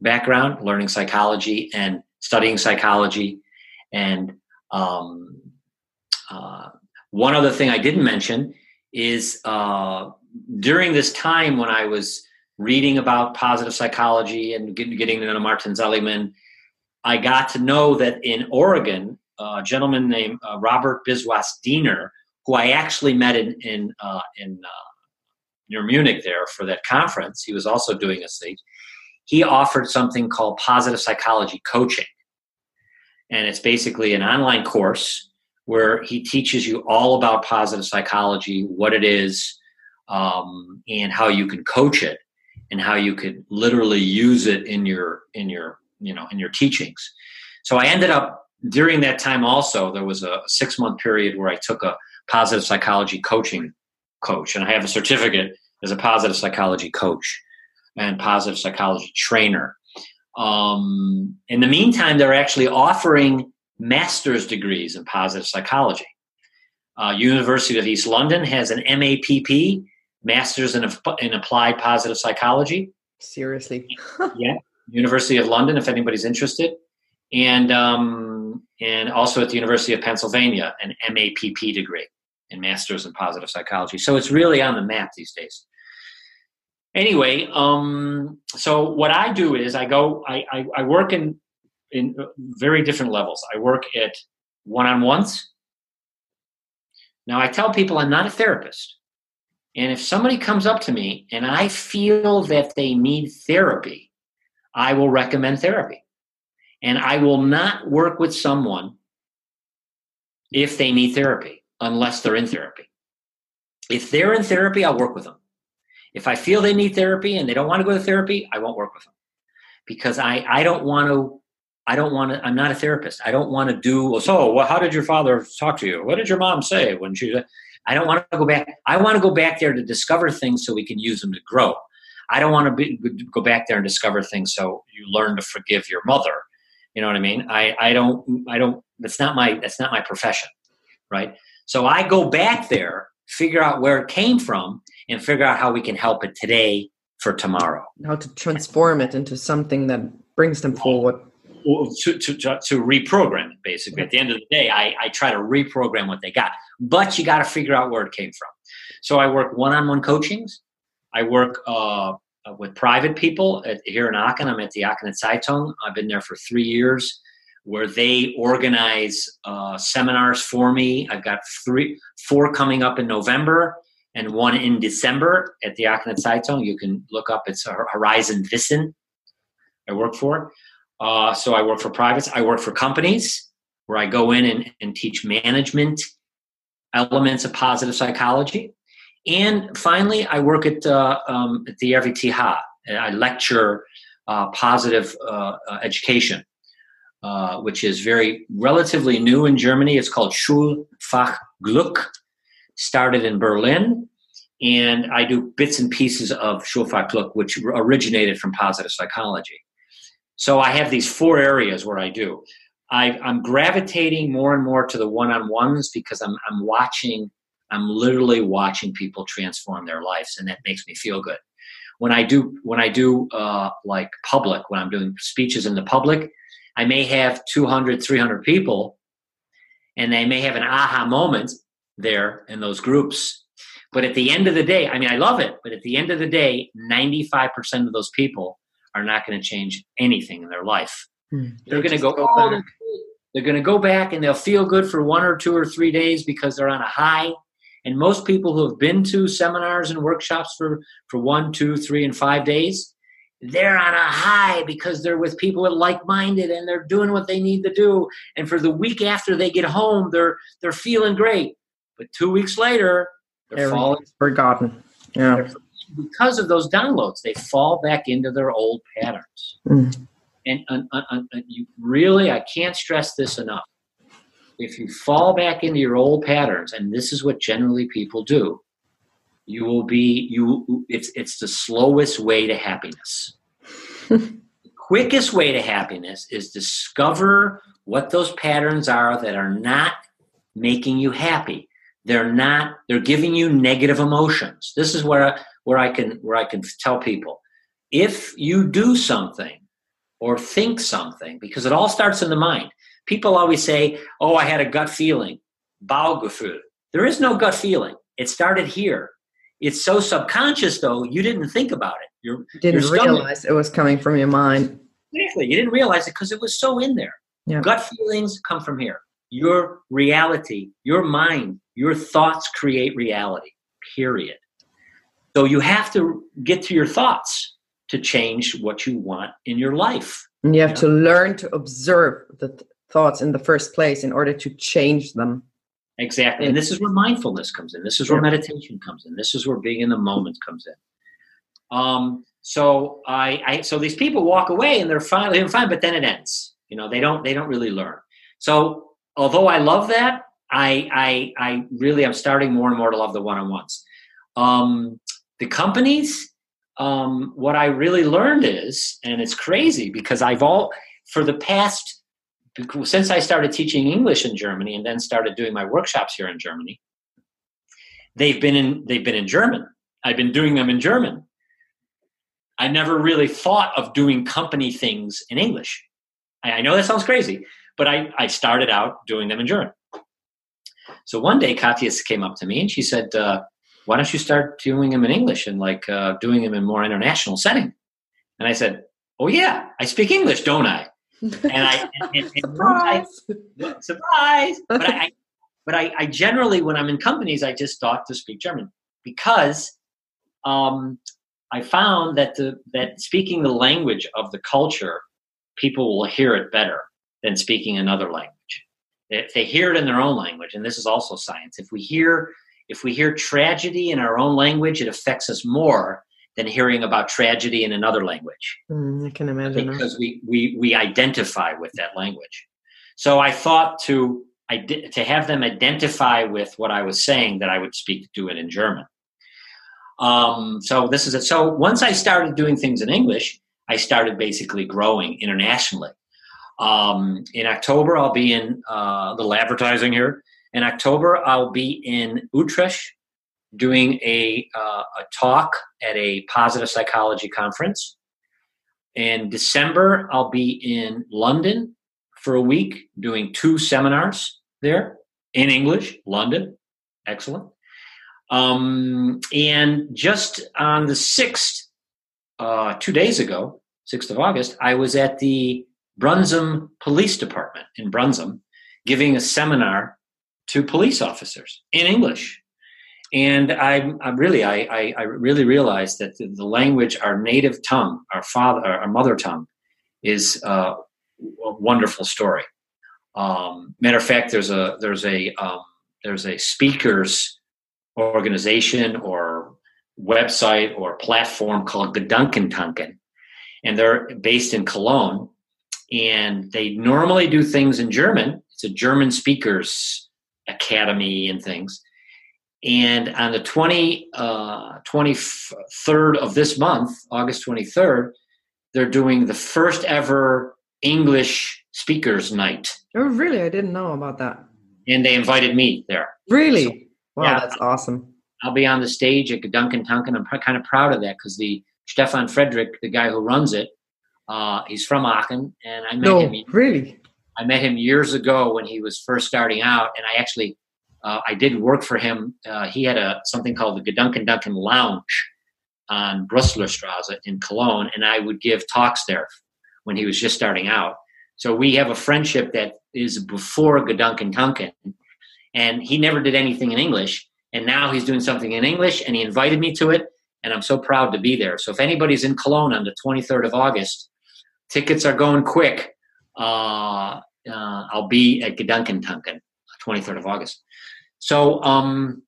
S2: background, learning psychology and studying psychology. And um, uh, one other thing I didn't mention is uh, during this time when I was reading about positive psychology and getting, to know Martin Seligman, I got to know that in Oregon, a gentleman named uh, Robert Biswas Diener, who I actually met in in, uh, in uh, near Munich there for that conference, he was also doing a thing he offered something called positive psychology coaching. And it's basically an online course where he teaches you all about positive psychology, what it is, um, and how you can coach it and how you could literally use it in your in your you know in your teachings. So I ended up during that time also there was a six month period where I took a positive psychology coaching coach and I have a certificate as a positive psychology coach and positive psychology trainer. Um, in the meantime, they're actually offering master's degrees in positive psychology. Uh, University of East London has an MAPP, Masters in, in Applied Positive Psychology.
S1: Seriously?
S2: yeah. University of London, if anybody's interested. And, um, and also at the University of Pennsylvania, an MAPP degree in Masters in Positive Psychology. So it's really on the map these days anyway, um, so what I do is I go, I, I, I work in in very different levels. I work at one on ones. Now I tell people I'm not a therapist. And if somebody comes up to me and I feel that they need therapy, I will recommend therapy. And I will not work with someone if they need therapy unless they're in therapy. If they're in therapy, I'll work with them. If I feel they need therapy and they don't want to go to therapy, I won't work with them because I, I don't want to. I don't want to. I'm not a therapist. I don't want to do. So, well, how did your father talk to you? What did your mom say when she? I don't want to go back. I want to go back there to discover things so we can use them to grow. I don't want to be, go back there and discover things so you learn to forgive your mother. You know what I mean? I, I don't. I don't. That's not my. That's not my profession, right? So I go back there, figure out where it came from, and figure out how we can help it today for tomorrow.
S1: How to transform it into something that brings them forward.
S2: to, to, to, reprogram it basically. At the end of the day I, I try to reprogram what they got. But you got to figure out where it came from. So i work one-on-one coachings. I work uh, with private people at, here in aachen. I'm at the aachen zeitung. I've been there for three years where they organize uh, seminars for me. I've got three four coming up in november and one in december at the aachen zeitung you can look up it's horizon wissen i work for uh, so I work for privates. I work for companies where I go in and, and teach management elements of positive psychology. And finally, I work at, uh, um, at the RWTH. I lecture uh, positive uh, uh, education, uh, which is very relatively new in Germany. It's called Schulfach Glück, started in Berlin. And I do bits and pieces of Schulfach Glück, which originated from positive psychology. So I have these four areas where I do. I, am gravitating more and more to the one-on-ones because I'm, I'm watching, I'm literally watching people transform their lives, and that makes me feel good. When I do, when I do uh, like public, when I'm doing speeches in the public, I may have 200, 300 people, and they may have an aha moment there in those groups. But at the end of the day, I mean, I love it, but at the end of the day, 95% of those people are not going to change anything in their life. Hmm. They're going to go, go oh, they're going to go back and they'll feel good for one or two or three days because they're on a high. And most people who have been to seminars and workshops for, for one, two, three, and five days, they're on a high because they're with people that are like minded and they're doing what they need to do. And for the week after they get home, they're they're feeling great. But two weeks later, they're falling
S1: forgotten. Yeah
S2: because of those downloads, they fall back into their old patterns. Mm. And, and, and, and you really, I can't stress this enough. If you fall back into your old patterns, and this is what generally people do, you will be you. It's it's the slowest way to happiness. the quickest way to happiness is discover what those patterns are that are not making you happy they're not they're giving you negative emotions this is where where I can where I can tell people if you do something or think something because it all starts in the mind. People always say, "Oh, I had a gut feeling." Baugefühl. There is no gut feeling. It started here. It's so subconscious, though. You didn't think about it.
S1: You're, didn't realize it was coming from your mind.
S2: Exactly. You didn't realize it because it was so in there. Yeah. Gut feelings come from here. Your reality, your mind, your thoughts create reality. Period. So you have to get to your thoughts to change what you want in your life.
S1: And you have to learn to observe the th- thoughts in the first place in order to change them.
S2: Exactly. And this is where mindfulness comes in. This is where meditation comes in. This is where being in the moment comes in. Um, so I, I so these people walk away and they're fine, they're fine, but then it ends. You know, they don't they don't really learn. So although I love that, I I I really am starting more and more to love the one-on-ones. Um, the companies, um, what I really learned is, and it's crazy because I've all, for the past, since I started teaching English in Germany and then started doing my workshops here in Germany, they've been in, they've been in German. I've been doing them in German. I never really thought of doing company things in English. I, I know that sounds crazy, but I, I started out doing them in German. So one day Katya came up to me and she said, uh, why don't you start doing them in English and like uh, doing them in more international setting? And I said, oh yeah, I speak English, don't I? And I and, and, and surprise, I, surprise. But I, but I, I, generally when I'm in companies, I just thought to speak German because um, I found that the that speaking the language of the culture, people will hear it better than speaking another language. If they hear it in their own language, and this is also science, if we hear if we hear tragedy in our own language, it affects us more than hearing about tragedy in another language.
S1: Mm, I can imagine
S2: because we, we we identify with that language. So I thought to i to have them identify with what I was saying that I would speak do it in German. Um, so this is it. So once I started doing things in English, I started basically growing internationally. Um, in October, I'll be in uh, little advertising here. In October, I'll be in Utrecht doing a, uh, a talk at a positive psychology conference. In December, I'll be in London for a week doing two seminars there in English, London. Excellent. Um, and just on the 6th, uh, two days ago, 6th of August, I was at the Brunssum Police Department in Brunssum giving a seminar to police officers in English. And I, I really, I, I, really realized that the, the, language, our native tongue, our father, our mother tongue, is uh, a wonderful story. Um, matter of fact, there's a there's a um, there's a speakers organization or website or platform called the Gedankentanken, and they're based in Cologne. And they normally do things in German. It's a German speakers academy and things. And on the 20, uh, 23rd of this month, August 23rd, they're doing the first ever English speakers night.
S1: Oh, really? I didn't know about that.
S2: And they invited me there.
S1: Really? So, wow, yeah, that's awesome.
S2: I'll be on the stage at Gedankentanken. I'm kind of proud of that because the Stefan Frädrich, the guy who runs it, uh, he's from Aachen, and I met
S1: no,
S2: him.
S1: Really?
S2: I met him years ago when he was first starting out, and I actually uh, I did work for him. Uh, he had a something called the Gedankentanken Lounge on Brüsseler Straße in Cologne, and I would give talks there when he was just starting out. So we have a friendship that is before Gedankentanken, and he never did anything in English, and now he's doing something in English, and he invited me to it, and I'm so proud to be there. So if anybody's in Cologne on the 23rd of August, tickets are going quick. Uh, uh, I'll be at Gedankentanken, 23rd of August. So, um,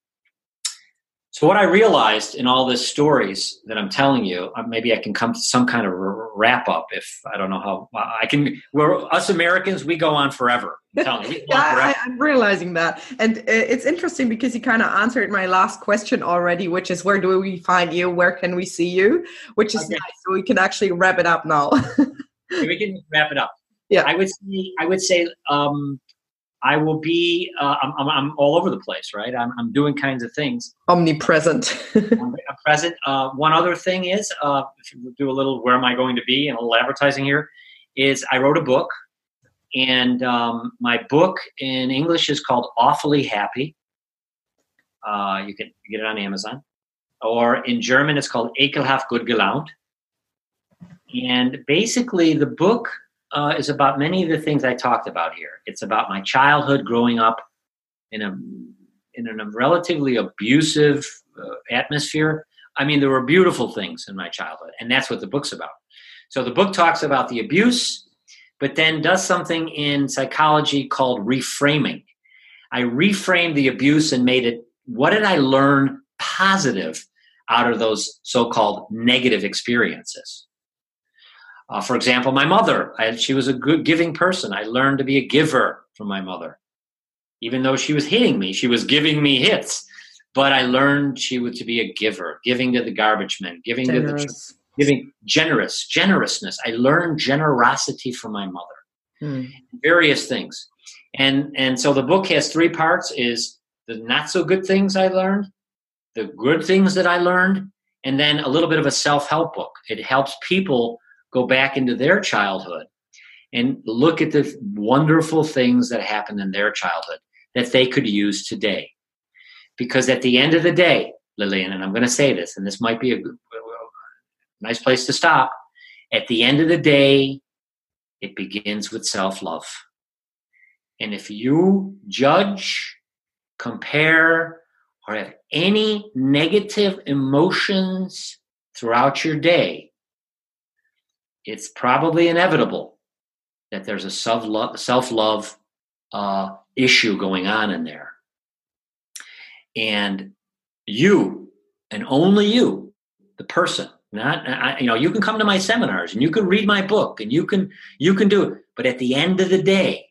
S2: so what I realized in all these stories that I'm telling you, uh, maybe I can come to some kind of wrap up. If I don't know how I can, we're us Americans, we go on forever. I'm
S1: yeah, I, am realizing that, and uh, it's interesting because you kind of answered my last question already, which is where do we find you? Where can we see you? Which is okay. nice. So we can actually wrap it up now.
S2: we can wrap it up. Yeah, I would say I would say um, I will be, uh, I'm, I'm, I'm, all over the place, right? I'm, I'm doing kinds of things.
S1: Omnipresent.
S2: I'm present. Uh, one other thing is, uh, if you do a little, where am I going to be and a little advertising here, is I wrote a book. And um, my book in English is called Awfully Happy. Uh, you can get it on Amazon. Or in German, it's called Ekelhaft Gut Gelaunt. And basically, the book uh, is about many of the things I talked about here. It's about my childhood growing up in a in a relatively abusive uh, atmosphere. I mean, there were beautiful things in my childhood, and that's what the book's about. So the book talks about the abuse, but then does something in psychology called reframing. I reframed the abuse and made it what did I learn positive out of those so called negative experiences? Uh, for example, my mother, I, she was a good giving person. I learned to be a giver from my mother. Even though she was hitting me, she was giving me hits. But I learned she was to be a giver, giving to the garbage men, giving generous. to the giving generous, generousness. I learned generosity from my mother. Hmm. Various things. And and so the book has three parts is the not so good things I learned, the good things that I learned, and then a little bit of a self-help book. It helps people go back into their childhood and look at the wonderful things that happened in their childhood that they could use today. Because at the end of the day, Lilian, and I'm going to say this, and this might be a, nice place to stop. At the end of the day, it begins with self love. And if you judge, compare, or have any negative emotions throughout your day, it's probably inevitable that there's a self love uh, issue going on in there. And you, and only you, the person, not I, you know, you can come to my seminars and you can read my book and you can you can do it. But at the end of the day,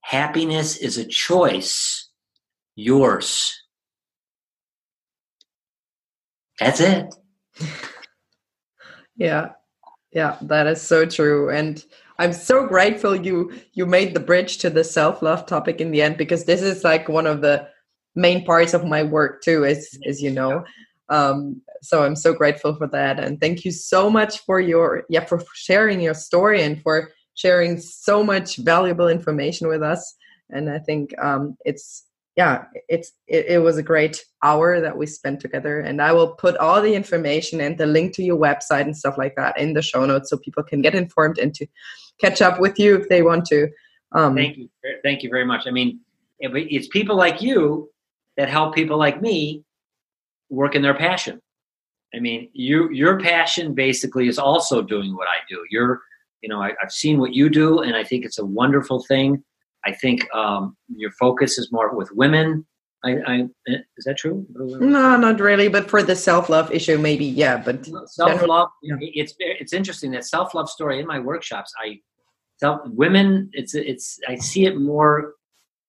S2: happiness is a choice, yours. That's it.
S1: yeah yeah that is so true. And i'm so grateful you you made the bridge to the self-love topic in the end because this is like one of the main parts of my work too as as you know. Um, so I'm so grateful for that, and thank you so much for your yeah for sharing your story and for sharing so much valuable information with us. And I think um, it's yeah it's it, it, was a great hour that we spent together and i will put all the information and the link to your website and stuff like that in the show notes so people can get informed and to catch up with you if they want to
S2: um, thank you thank you very much. I mean it's people like you that help people like me work in their passion. I mean you your passion basically is also doing what i do. You're you know I, i've seen what you do and i think it's a wonderful thing I think um, your focus is more with women. I, I, eh, is that true?
S1: No, not really. But for the self love issue, maybe yeah. But
S2: self love, yeah. it's it's interesting that self love story in my workshops. I self women. It's it's I see it more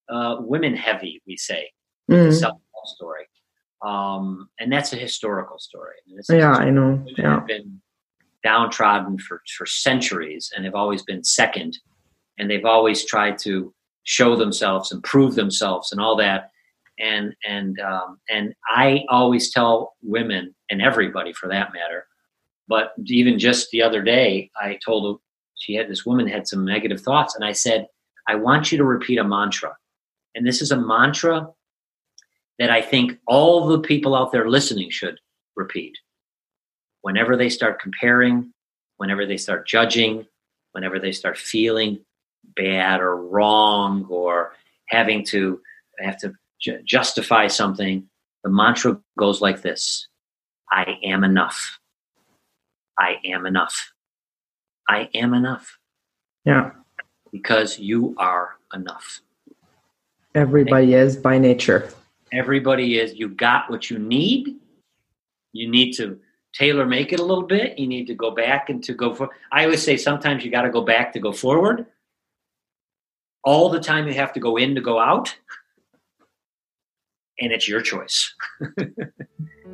S2: uh, women heavy. We say mm. self love story, um, and that's a historical story.
S1: yeah, I know. Yeah,
S2: been downtrodden for for centuries and have always been second, and they've always tried to show themselves and prove themselves and all that and and um, and I always tell women and everybody for that matter, but even just the other day, I told she had this woman had some negative thoughts, and I said, I want you to repeat a mantra, and this is a mantra that I think all the people out there listening should repeat. Whenever they start comparing, whenever they start judging, whenever they start feeling bad or wrong or having to have to ju- justify something, the mantra goes like this I am enough. I am enough. I am enough.
S1: Yeah.
S2: Because you are enough.
S1: Everybody is by nature.
S2: Everybody is. You got what you need. You need to tailor make it a little bit. You need to go back and to go for. I always say sometimes you got to go back to go forward all the time you have to go in to go out and it's your choice.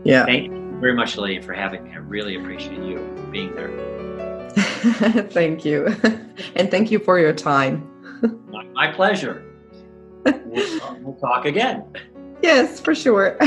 S1: Yeah.
S2: Thank you very much Lilian, for having me. I really appreciate you being there.
S1: Thank you. And thank you for your time.
S2: My, my pleasure. We'll, uh, we'll talk again.
S1: Yes for sure